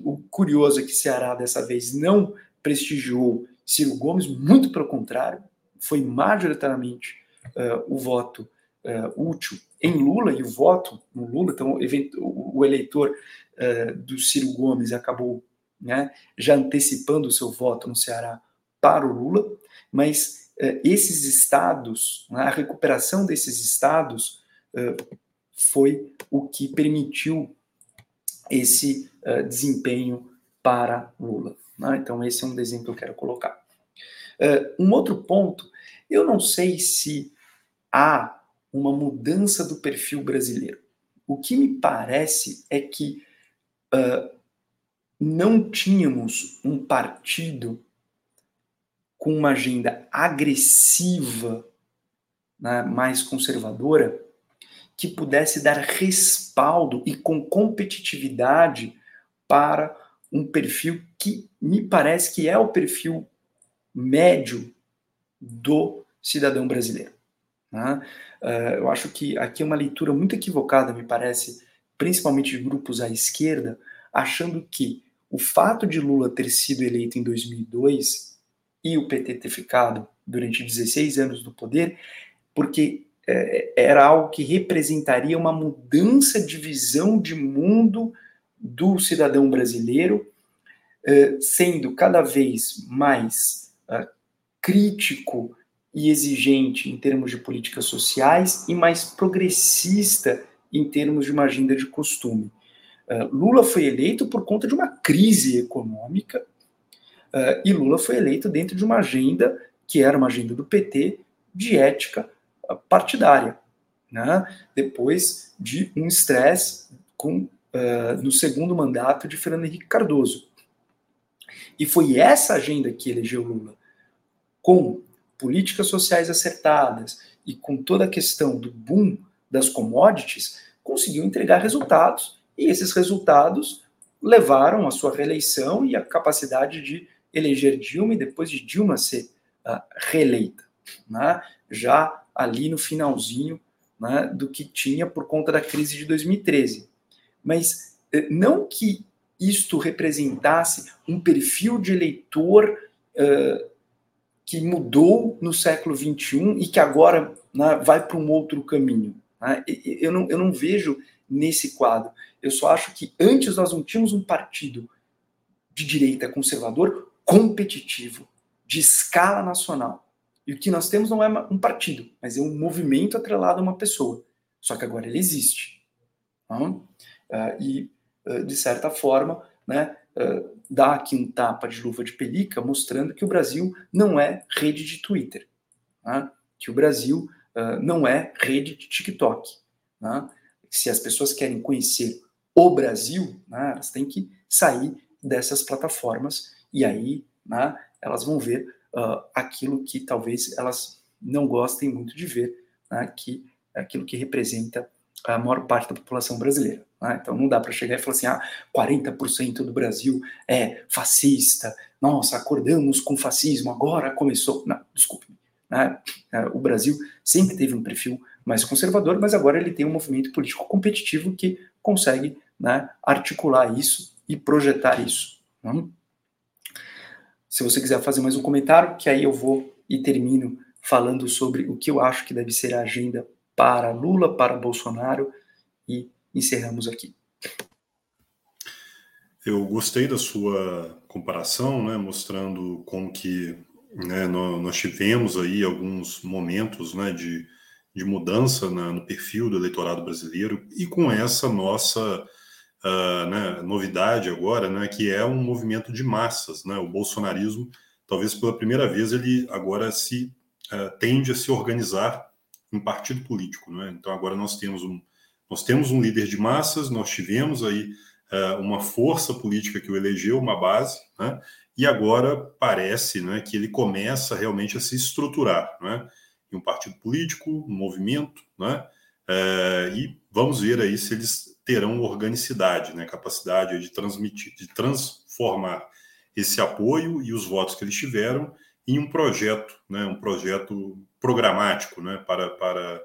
O curioso é que Ceará, dessa vez, não prestigiou Ciro Gomes, muito pelo contrário, foi majoritariamente uh, o voto uh, útil em Lula, e o voto no Lula, então o eleitor uh, do Ciro Gomes acabou né, já antecipando o seu voto no Ceará para o Lula, mas esses estados, né, a recuperação desses estados é, foi o que permitiu esse é, desempenho para Lula. Né? Então, esse é um desenho que eu quero colocar. Um outro ponto, eu não sei se há uma mudança do perfil brasileiro. O que me parece é que não tínhamos um partido com uma agenda agressiva, né, mais conservadora, que pudesse dar respaldo e com competitividade para um perfil que me parece que é o perfil médio do cidadão brasileiro. Né? Uh, eu acho que aqui é uma leitura muito equivocada, me parece, principalmente de grupos à esquerda, achando que o fato de Lula ter sido eleito em 2002 e o PT ter ficado durante 16 anos no poder, porque é, era algo que representaria uma mudança de visão de mundo do cidadão brasileiro, é, sendo cada vez mais é, crítico e exigente em termos de políticas sociais e mais progressista em termos de uma agenda de costume. É, Lula foi eleito por conta de uma crise econômica Uh, e Lula foi eleito dentro de uma agenda que era uma agenda do PT de ética uh, partidária, né? depois de um estresse com uh, no segundo mandato de Fernando Henrique Cardoso. E foi essa agenda que elegeu Lula, com políticas sociais acertadas e com toda a questão do boom das commodities, conseguiu entregar resultados, e esses resultados levaram a sua reeleição e a capacidade de eleger Dilma e depois de Dilma ser uh, reeleita, né? já ali no finalzinho né, do que tinha por conta da crise de 2013. Mas eh, não que isto representasse um perfil de eleitor uh, que mudou no século XXI e que agora né, vai para um outro caminho. Né? Eu, não, eu não vejo nesse quadro. Eu só acho que antes nós não tínhamos um partido de direita conservador competitivo, de escala nacional. E o que nós temos não é um partido, mas é um movimento atrelado a uma pessoa. Só que agora ele existe. Uh, e, uh, de certa forma, né, uh, dá aqui um tapa de luva de pelica, mostrando que o Brasil não é rede de Twitter, né, que o Brasil não é rede de TikTok. Né, se as pessoas querem conhecer o Brasil, né, elas têm que sair dessas plataformas e aí né, elas vão ver uh, aquilo que talvez elas não gostem muito de ver, né, que é aquilo que representa a maior parte da população brasileira. Né? Então não dá para chegar e falar assim, ah, 40% do Brasil é fascista, nossa, acordamos com fascismo, agora começou. Não, desculpe. Né? É, o Brasil sempre teve um perfil mais conservador, mas agora ele tem um movimento político competitivo que consegue né, articular isso e projetar isso. Né? Se você quiser fazer mais um comentário, que aí eu vou e termino falando sobre o que eu acho que deve ser a agenda para Lula, para Bolsonaro e encerramos aqui. Eu gostei da sua comparação, né, mostrando como que né, nós, tivemos aí alguns momentos né, de, de mudança na, no perfil do eleitorado brasileiro e com essa nossa uh, né, novidade agora, né, que é um movimento de massas, né, o bolsonarismo, talvez pela primeira vez ele agora se uh, tende a se organizar em partido político, né? Então agora nós temos um nós temos um líder de massas, nós tivemos aí uh, uma força política que o elegeu, uma base, né? E agora parece, né, que ele começa realmente a se estruturar, né? Em um partido político, um movimento, né? Uh, e vamos ver aí se eles terão organicidade, né? Capacidade de transmitir, de transformar esse apoio e os votos que eles tiveram em um projeto, né? Um projeto programático, né? Para para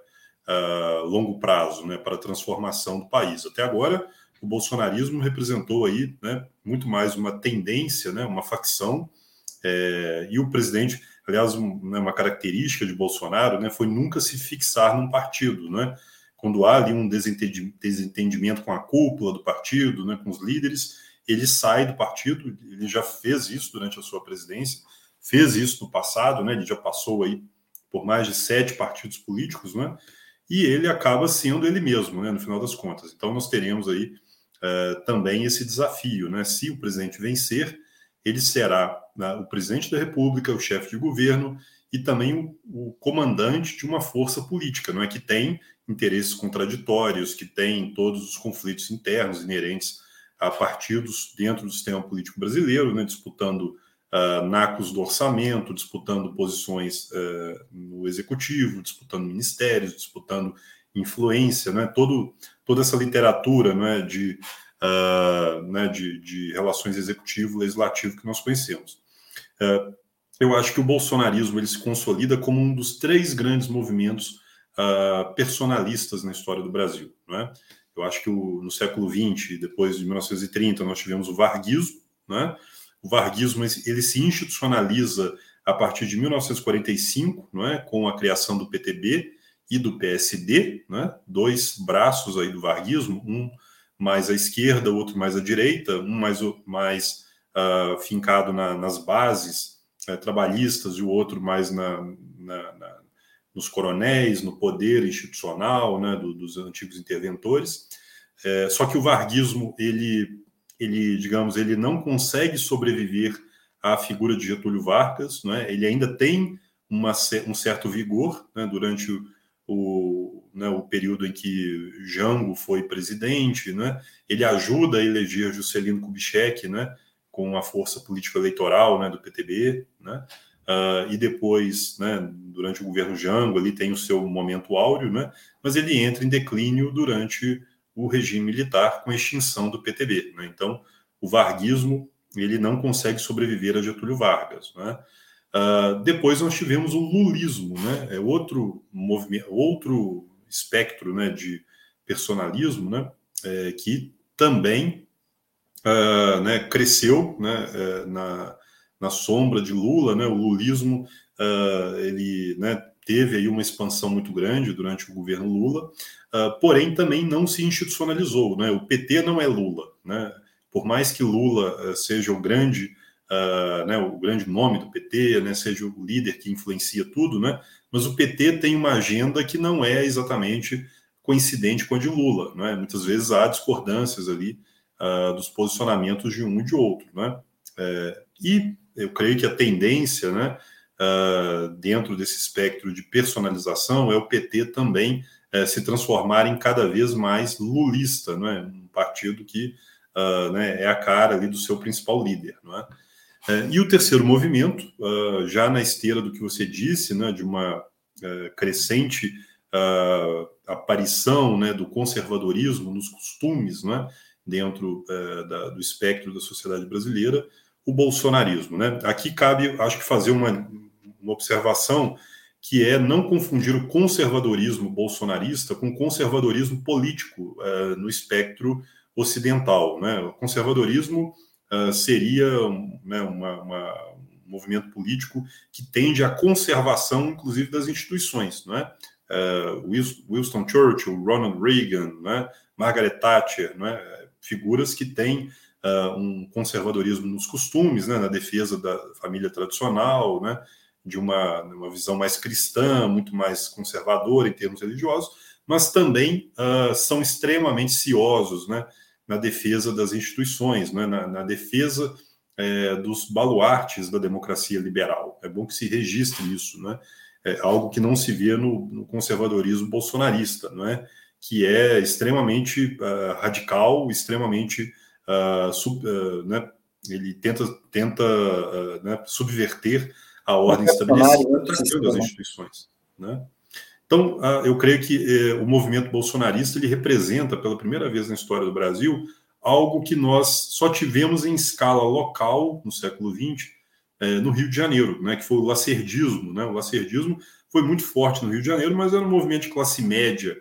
uh, longo prazo, né, para a transformação do país. Até agora, o bolsonarismo representou aí, né, muito mais uma tendência, né, uma facção, é, e o presidente, aliás, um, né, uma característica de Bolsonaro, né, foi nunca se fixar num partido, né, quando há ali um desentendimento com a cúpula do partido, né, com os líderes, ele sai do partido, ele já fez isso durante a sua presidência, fez isso no passado, né, ele já passou aí por mais de sete partidos políticos, né, e ele acaba sendo ele mesmo, né, no final das contas. Então, nós teremos aí uh, também esse desafio, né? Se o presidente vencer, ele será né, o presidente da República, o chefe de governo e também o, o, comandante de uma força política, não é que tem interesses contraditórios, que tem todos os conflitos internos inerentes a partidos dentro do sistema político brasileiro, né, disputando uh, nacos do orçamento, disputando posições uh, no executivo, disputando ministérios, disputando influência, né? Todo, toda essa literatura né, de, uh, né, de, de, relações executivo-legislativo que nós conhecemos. Eu acho que o bolsonarismo ele se consolida como um dos três grandes movimentos uh, personalistas na história do Brasil. Né? Eu acho que o, no século XX, depois de 1930, nós tivemos o varguismo, né? o varguismo ele se institucionaliza a partir de 1945, não é, com a criação do PTB e do PSD, né, dois braços aí do varguismo, um mais à esquerda, outro mais à direita, um mais, mais uh, fincado na, nas bases uh, trabalhistas e o outro mais na, na, na, nos coronéis, no poder institucional né, do, dos antigos interventores. É, só que o varguismo ele ele, digamos, ele não consegue sobreviver à figura de Getúlio Vargas, né? ele ainda tem uma, um certo vigor né? durante o, o, né, o, período em que Jango foi presidente, né? ele ajuda a eleger Juscelino Kubitschek né? com a força política eleitoral né, do PTB, né? Uh, e depois, né, durante o governo Jango, ali tem o seu momento áureo, né, mas ele entra em declínio durante o regime militar com a extinção do PTB. Né? Então, o varguismo ele não consegue sobreviver a Getúlio Vargas. Né? Uh, depois nós tivemos o lulismo, né? é outro movimento, outro espectro né, de personalismo né, é, que também uh, né, cresceu né, é, na, na sombra de Lula. Né, o lulismo uh, ele né, teve aí uma expansão muito grande durante o governo Lula, uh, porém também não se institucionalizou. Né? O PT não é Lula. Né? Por mais que Lula uh, seja o grande, né, o grande nome do PT, né, seja o líder que influencia tudo, né? mas o PT tem uma agenda que não é exatamente coincidente com a de Lula. Né? Muitas vezes há discordâncias ali dos posicionamentos de um e de outro. Né? É, e eu creio que a tendência, né, uh, dentro desse espectro de personalização é o PT também uh, se transformar em cada vez mais lulista, não é? um partido que uh, né, é a cara ali do seu principal líder. É? Eh, e o terceiro movimento, já na esteira do que você disse, né, de uma crescente a aparição né, do conservadorismo nos costumes né, dentro da, do espectro da sociedade brasileira, o bolsonarismo. Né? Aqui cabe, acho que, fazer uma, uma observação que é não confundir o conservadorismo bolsonarista com o conservadorismo político uh, no espectro ocidental. Né? O conservadorismo uh, seria né, uma, uma, um movimento político que tende à conservação, inclusive, das instituições. Né? Uh, Winston Churchill, Ronald Reagan, né? Margaret Thatcher, né? figuras que têm uh, um conservadorismo nos costumes, né? na defesa da família tradicional, né? de uma, uma visão mais cristã, muito mais conservadora em termos religiosos, mas também uh, são extremamente ciosos né? na defesa das instituições, né? na, na defesa é, dos baluartes da democracia liberal. É bom que se registre isso, né? É algo que não se vê no, no conservadorismo bolsonarista, não é? Que é extremamente uh, radical, extremamente uh, sub, uh, né? ele tenta tenta né? subverter a ordem estabelecida das instituições, né? Então, eu creio que eh, o movimento bolsonarista ele representa pela primeira vez na história do Brasil algo que nós só tivemos em escala local no século XX é, no Rio de Janeiro, né, que foi o lacerdismo. Né? O lacerdismo foi muito forte no Rio de Janeiro, mas era um movimento de classe média.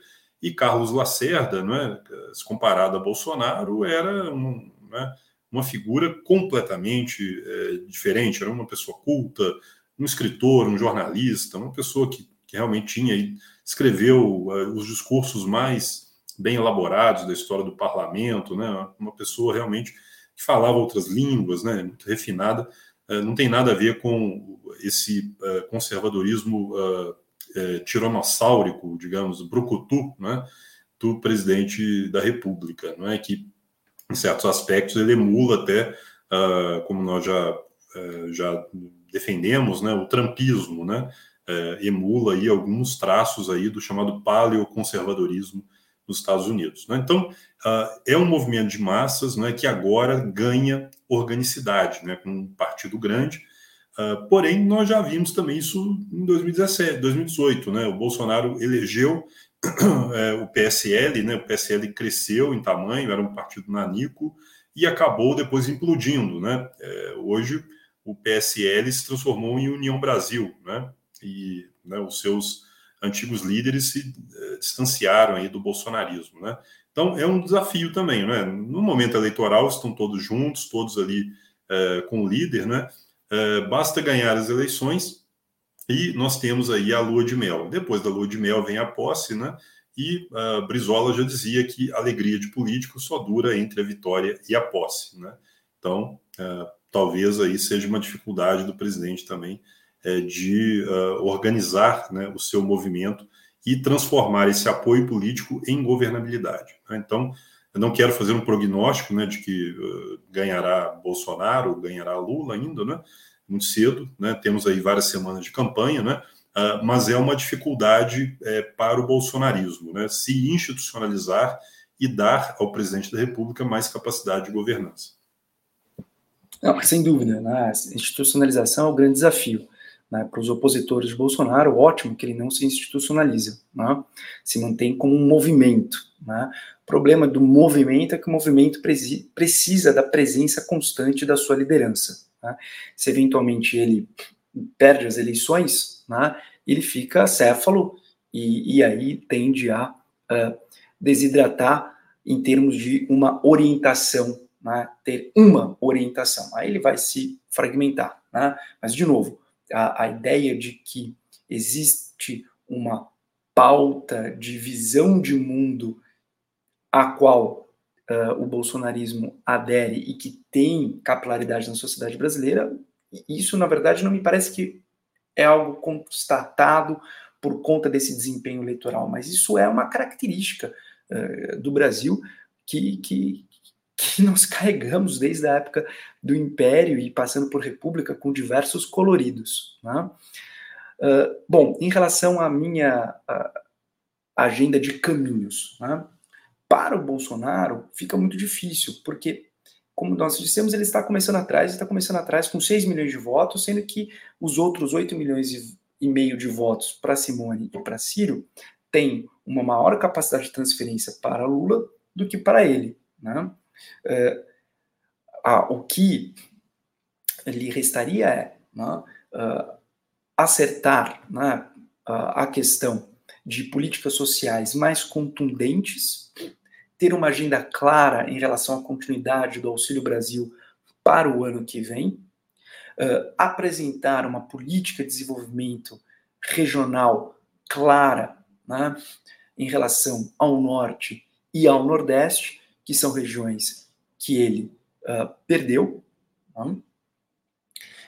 E Carlos Lacerda, né, se comparado a Bolsonaro, era um, né, uma figura completamente é, diferente. Era uma pessoa culta, um escritor, um jornalista, uma pessoa que, que realmente tinha escreveu uh, os discursos mais bem elaborados da história do parlamento, né? Uma pessoa realmente que falava outras línguas, né? Muito refinada. Eh, não tem nada a ver com esse eh, conservadorismo tiranossáurico, digamos, brucutu, né, do presidente da República, não é que em certos aspectos ele emula até, ah, como nós já já defendemos, né, o trampismo, né, emula aí alguns traços aí do chamado paleoconservadorismo nos Estados Unidos. Né? Então, uh, é um movimento de massas né, que agora ganha organicidade, né, com um partido grande. Uh, porém, nós já vimos também isso em 2017, 2018. Né? O Bolsonaro elegeu é, o PSL, né? o PSL cresceu em tamanho, era um partido nanico, e acabou depois implodindo. Né? É, hoje, o PSL se transformou em União Brasil, né? e né, os seus antigos líderes se eh, distanciaram aí do bolsonarismo, né? Então é um desafio também, né? No momento eleitoral estão todos juntos, todos ali com o líder, né? Eh, basta ganhar as eleições e nós temos aí a lua de mel. Depois da lua de mel vem a posse, né? E uh, Brizola já dizia que a alegria de político só dura entre a vitória e a posse, né? Então, uh, talvez aí seja uma dificuldade do presidente também é, de organizar né, o seu movimento e transformar esse apoio político em governabilidade. Né? Então, eu não quero fazer um prognóstico né, de que uh, ganhará Bolsonaro, ganhará Lula ainda, né? muito cedo, né? temos aí várias semanas de campanha, né? Uh, mas é uma dificuldade é, para o bolsonarismo, né? se institucionalizar e dar ao presidente da República mais capacidade de governança. Não, sem dúvida, né? a institucionalização é o grande desafio né, para os opositores de Bolsonaro, ótimo que ele não se institucionaliza, né, se mantém como um movimento. Né. O problema do movimento é que o movimento precisa da presença constante da sua liderança. Né. Se eventualmente ele perde as eleições, né, ele fica céfalo e, e aí tende a uh, desidratar em termos de uma orientação, né, ter uma orientação. Aí ele vai se fragmentar. Mas, de novo, a, a ideia de que existe uma pauta de visão de mundo a qual uh, o bolsonarismo adere e que tem capilaridade na sociedade brasileira, isso, na verdade, não me parece que é algo constatado por conta desse desempenho eleitoral, mas isso é uma característica uh, do Brasil que, que, que nós carregamos desde a época do Império e passando por República com diversos coloridos. Né? Uh, bom, em relação à minha uh, agenda de caminhos, né? para o Bolsonaro fica muito difícil, porque, como nós dissemos, ele está começando atrás, está começando atrás com 6 milhões de votos, sendo que os outros 8 milhões e meio de votos para Simone e para Ciro tem uma maior capacidade de transferência para Lula do que para ele. Né? É, ah, o que lhe restaria é né, uh, acertar né, a questão de políticas sociais mais contundentes, ter uma agenda clara em relação à continuidade do Auxílio Brasil para o ano que vem, uh, apresentar uma política de desenvolvimento regional clara né, em relação ao Norte e ao Nordeste, que são regiões que ele uh, perdeu, né,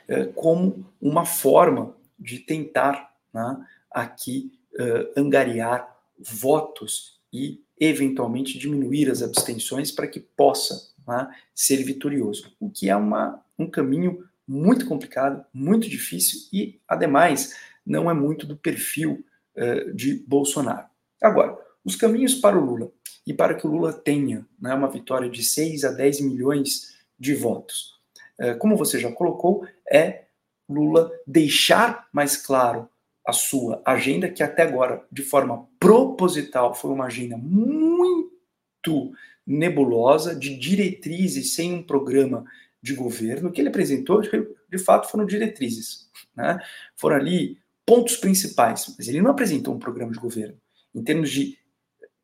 uh, como uma forma de tentar né, aqui uh, angariar votos e, eventualmente, diminuir as abstenções para que possa né, ser vitorioso. O que é uma, um caminho muito complicado, muito difícil e, ademais, não é muito do perfil uh, de Bolsonaro. Agora, os caminhos para o Lula e para que o Lula tenha né, uma vitória de 6 a 10 milhões de votos. Uh, como você já colocou, é Lula deixar mais claro a sua agenda, que até agora, de forma proposital, foi uma agenda muito nebulosa, de diretrizes sem um programa de governo. O que ele apresentou, de fato, foram diretrizes. Né? Foram ali pontos principais, mas ele não apresentou um programa de governo. Em termos de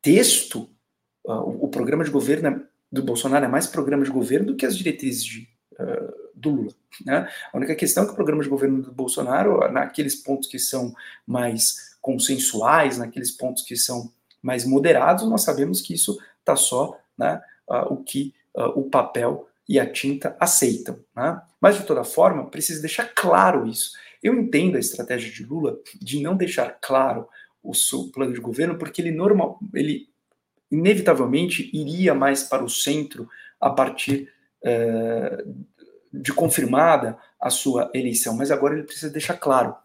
texto, uh, o programa de governo é, do Bolsonaro é mais programa de governo do que as diretrizes de, uh, do Lula. Né? A única questão é que o programa de governo do Bolsonaro, naqueles pontos que são mais consensuais, naqueles pontos que são mais moderados, nós sabemos que isso está só né, uh, o que o papel e a tinta aceitam. Né? Mas, de toda forma, precisa deixar claro isso. Eu entendo a estratégia de Lula de não deixar claro o seu plano de governo, porque ele normal, ele inevitavelmente iria mais para o centro a partir eh, de confirmada a sua eleição, mas agora ele precisa deixar claro,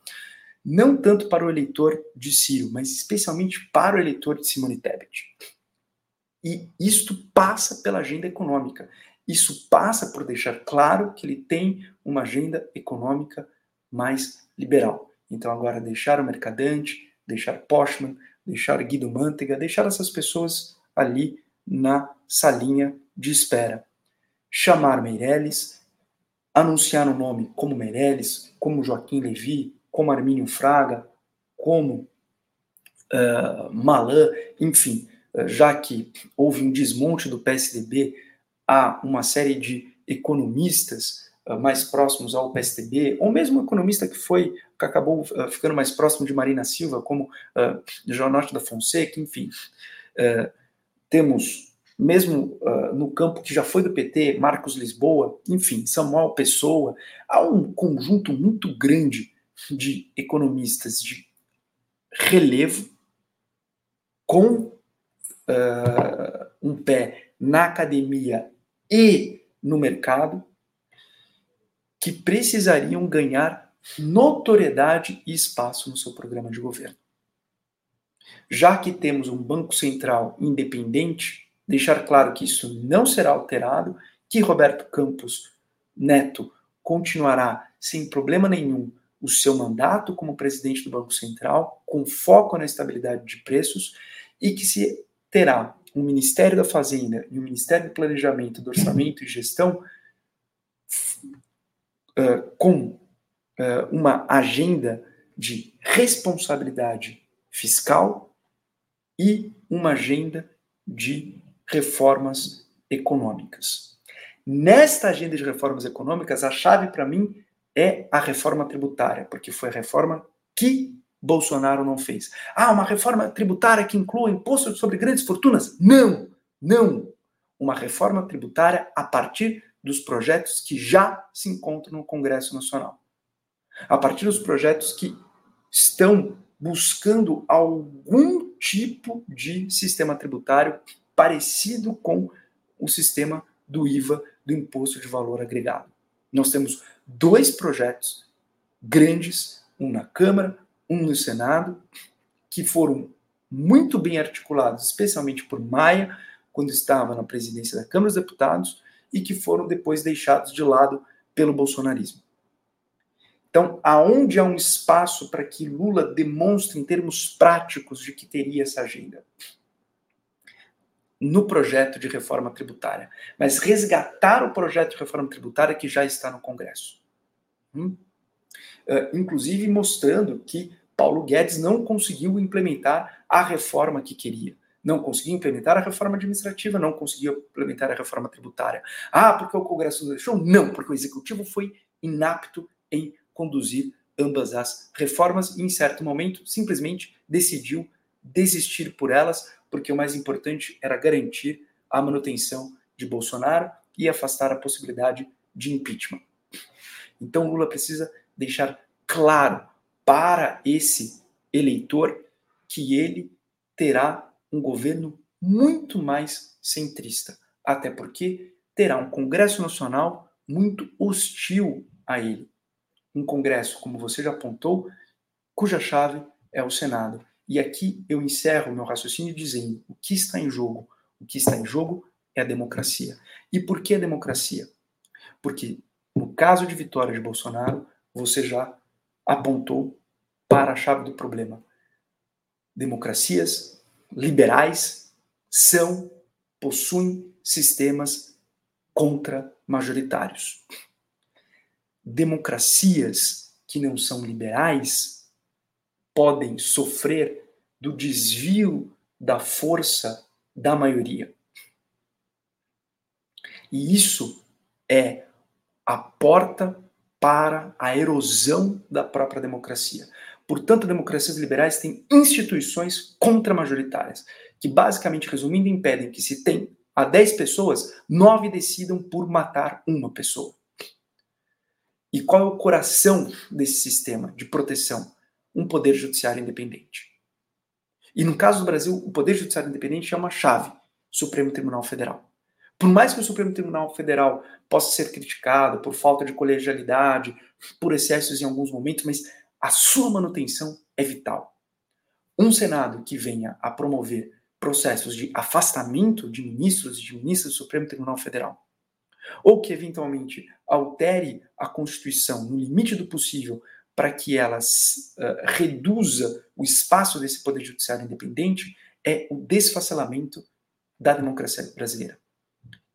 não tanto para o eleitor de Ciro, mas especialmente para o eleitor de Simone Tebet. E isto passa pela agenda econômica. Isso passa por deixar claro que ele tem uma agenda econômica mais liberal. Então agora deixar o Mercadante, deixar Postman, deixar Guido Mantega, deixar essas pessoas ali na salinha de espera. Chamar Meirelles, anunciar o nome como Meirelles, como Joaquim Levi, como Armínio Fraga, como uh, Malan, enfim, uh, já que houve um desmonte do PSDB, há uma série de economistas uh, mais próximos ao PSDB, ou mesmo um economista que foi que acabou ficando mais próximo de Marina Silva, como uh, João Norte da Fonseca, enfim. Temos mesmo uh, no campo que já foi do PT, Marcos Lisboa, enfim, Samuel Pessoa, há um conjunto muito grande de economistas de relevo com uh, um pé na academia e no mercado que precisariam ganhar notoriedade e espaço no seu programa de governo. Já que temos um Banco Central independente, deixar claro que isso não será alterado, que Roberto Campos Neto continuará sem problema nenhum o seu mandato como presidente do Banco Central, com foco na estabilidade de preços, e que se terá um Ministério da Fazenda e um Ministério do Planejamento, do Orçamento e Gestão uh, com uh, uma agenda de responsabilidade fiscal e uma agenda de reformas econômicas. Nesta agenda de reformas econômicas, a chave para mim é a reforma tributária, porque foi a reforma que Bolsonaro não fez. Ah, uma reforma tributária que inclua imposto sobre grandes fortunas? Não, não. Uma reforma tributária a partir dos projetos que já se encontram no Congresso Nacional. A partir dos projetos que estão buscando algum tipo de sistema tributário parecido com o sistema do IVA, do Imposto de Valor Agregado. Nós temos dois projetos grandes, um na Câmara, um no Senado, que foram muito bem articulados, especialmente por Maia, quando estava na presidência da Câmara dos Deputados, e que foram depois deixados de lado pelo bolsonarismo. Então, aonde há um espaço para que Lula demonstre em termos práticos de que teria essa agenda? No projeto de reforma tributária. Mas resgatar o projeto de reforma tributária que já está no Congresso. Hum? Uh, inclusive mostrando que Paulo Guedes não conseguiu implementar a reforma que queria. Não conseguiu implementar a reforma administrativa, não conseguiu implementar a reforma tributária. Ah, porque o Congresso não deixou? Não, porque o Executivo foi inapto em conduzir ambas as reformas e, em certo momento, simplesmente decidiu desistir por elas, porque o mais importante era garantir a manutenção de Bolsonaro e afastar a possibilidade de impeachment. Então, Lula precisa deixar claro para esse eleitor que ele terá um governo muito mais centrista, até porque terá um Congresso Nacional muito hostil a ele um Congresso, como você já apontou, cuja chave é o Senado. E aqui eu encerro meu raciocínio dizendo: o que está em jogo? O que está em jogo é a democracia. E por que a democracia? Porque no caso de vitória de Bolsonaro, você já apontou para a chave do problema. Democracias liberais são, possuem sistemas contra-majoritários democracias que não são liberais podem sofrer do desvio da força da maioria. E isso é a porta para a erosão da própria democracia. Portanto, democracias liberais têm instituições contramajoritárias, que basicamente, resumindo, impedem que se tem a 10 pessoas, nove decidam por matar uma pessoa. E qual é o coração desse sistema de proteção? Um poder judiciário independente. E no caso do Brasil, o poder judiciário independente é uma chave, Supremo Tribunal Federal. Por mais que o Supremo Tribunal Federal possa ser criticado por falta de colegialidade, por excessos em alguns momentos, mas a sua manutenção é vital. Um Senado que venha a promover processos de afastamento de ministros e de ministras do Supremo Tribunal Federal, ou que eventualmente altere a Constituição no limite do possível para que ela uh, reduza o espaço desse poder judiciário independente, é o desfacelamento da democracia brasileira.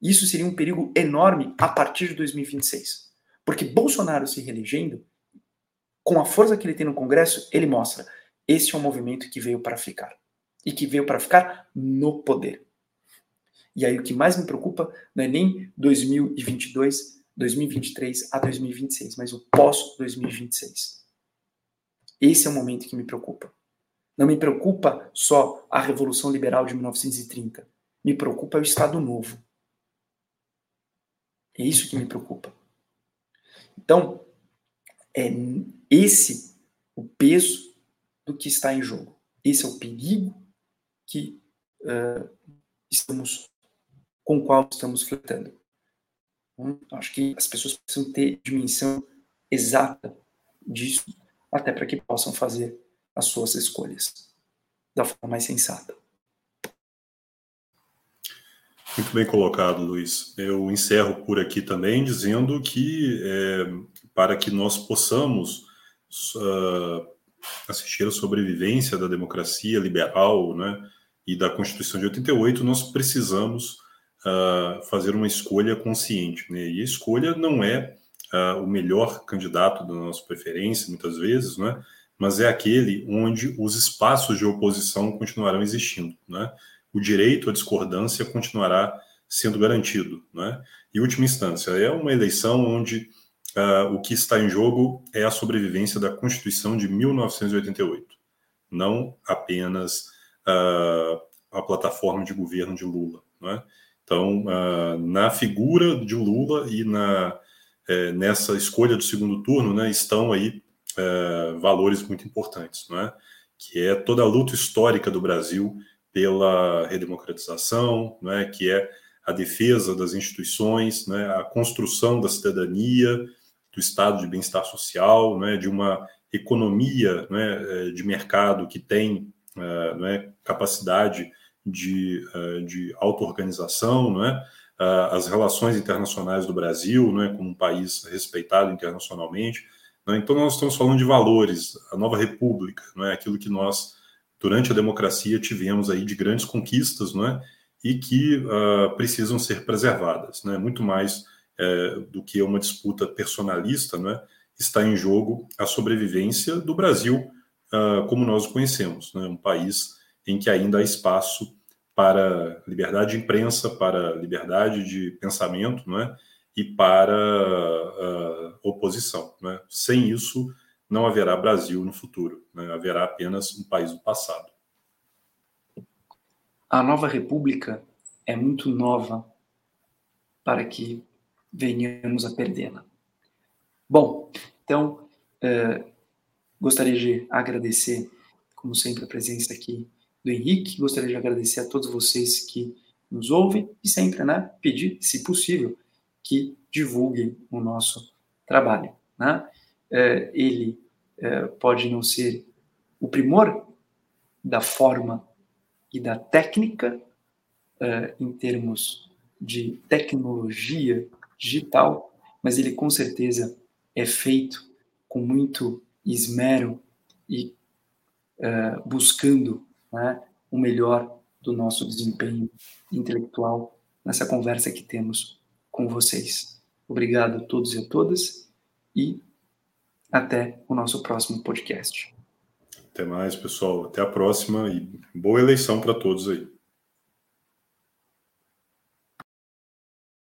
Isso seria um perigo enorme a partir de 2026. Porque Bolsonaro se reelegendo, com a força que ele tem no Congresso, ele mostra: esse é um movimento que veio para ficar. E que veio para ficar no poder. E aí o que mais me preocupa não é nem 2022, 2023 a 2026, mas o pós-2026. Esse é o momento que me preocupa. Não me preocupa só a Revolução Liberal de 1930. Me preocupa o Estado Novo. É isso que me preocupa. Então, é esse o peso do que está em jogo. Esse é o perigo que uh, estamos com o qual estamos flertando. Então, acho que as pessoas precisam ter dimensão exata disso, até para que possam fazer as suas escolhas da forma mais sensata. Muito bem colocado, Luiz. Eu encerro por aqui também dizendo que é, para que nós possamos uh, assistir à sobrevivência da democracia liberal né, e da Constituição de 88, nós precisamos uh, fazer uma escolha consciente. Né? E a escolha não é uh, o melhor candidato da nossa preferência, muitas vezes, né? mas é aquele onde os espaços de oposição continuarão existindo. Né? O direito à discordância continuará sendo garantido. Né? Em última instância, é uma eleição onde uh, o que está em jogo é a sobrevivência da Constituição de 1988, não apenas a plataforma de governo de Lula. Né? Então, uh, na figura de Lula e na, é, nessa escolha do segundo turno, né, estão aí é, valores muito importantes, né, que é toda a luta histórica do Brasil pela redemocratização, né, que é a defesa das instituições, né, a construção da cidadania, do estado de bem-estar social, né, de uma economia né, de mercado que tem né, capacidade de, uh, de auto-organização, né? Uh, as relações internacionais do Brasil, né, como um país respeitado internacionalmente, Né? Então, nós estamos falando de valores, a nova república, não é? aquilo que nós, durante a democracia, tivemos aí de grandes conquistas não é? e que uh, precisam ser preservadas. Né? Muito mais é, do que uma disputa personalista, não é? está em jogo a sobrevivência do Brasil uh, como nós o conhecemos, né? um país em que ainda há espaço para liberdade de imprensa, para liberdade de pensamento, não é? e para uh, oposição. Né? Sem isso, não haverá Brasil no futuro, né? haverá apenas um país do passado. A nova república é muito nova para que venhamos a perdê-la. Bom, então, uh, gostaria de agradecer, como sempre, a presença aqui do Henrique, gostaria de agradecer a todos vocês que nos ouvem e sempre, né, pedir, se possível, que divulguem o nosso trabalho. Né? É, ele é, pode não ser o primor da forma e da técnica é, em termos de tecnologia digital, mas ele com certeza é feito com muito esmero e buscando né, o melhor do nosso desempenho intelectual nessa conversa que temos com vocês. Obrigado a todos e a todas e até o nosso próximo podcast. Até mais, pessoal. Até a próxima e boa eleição para todos aí.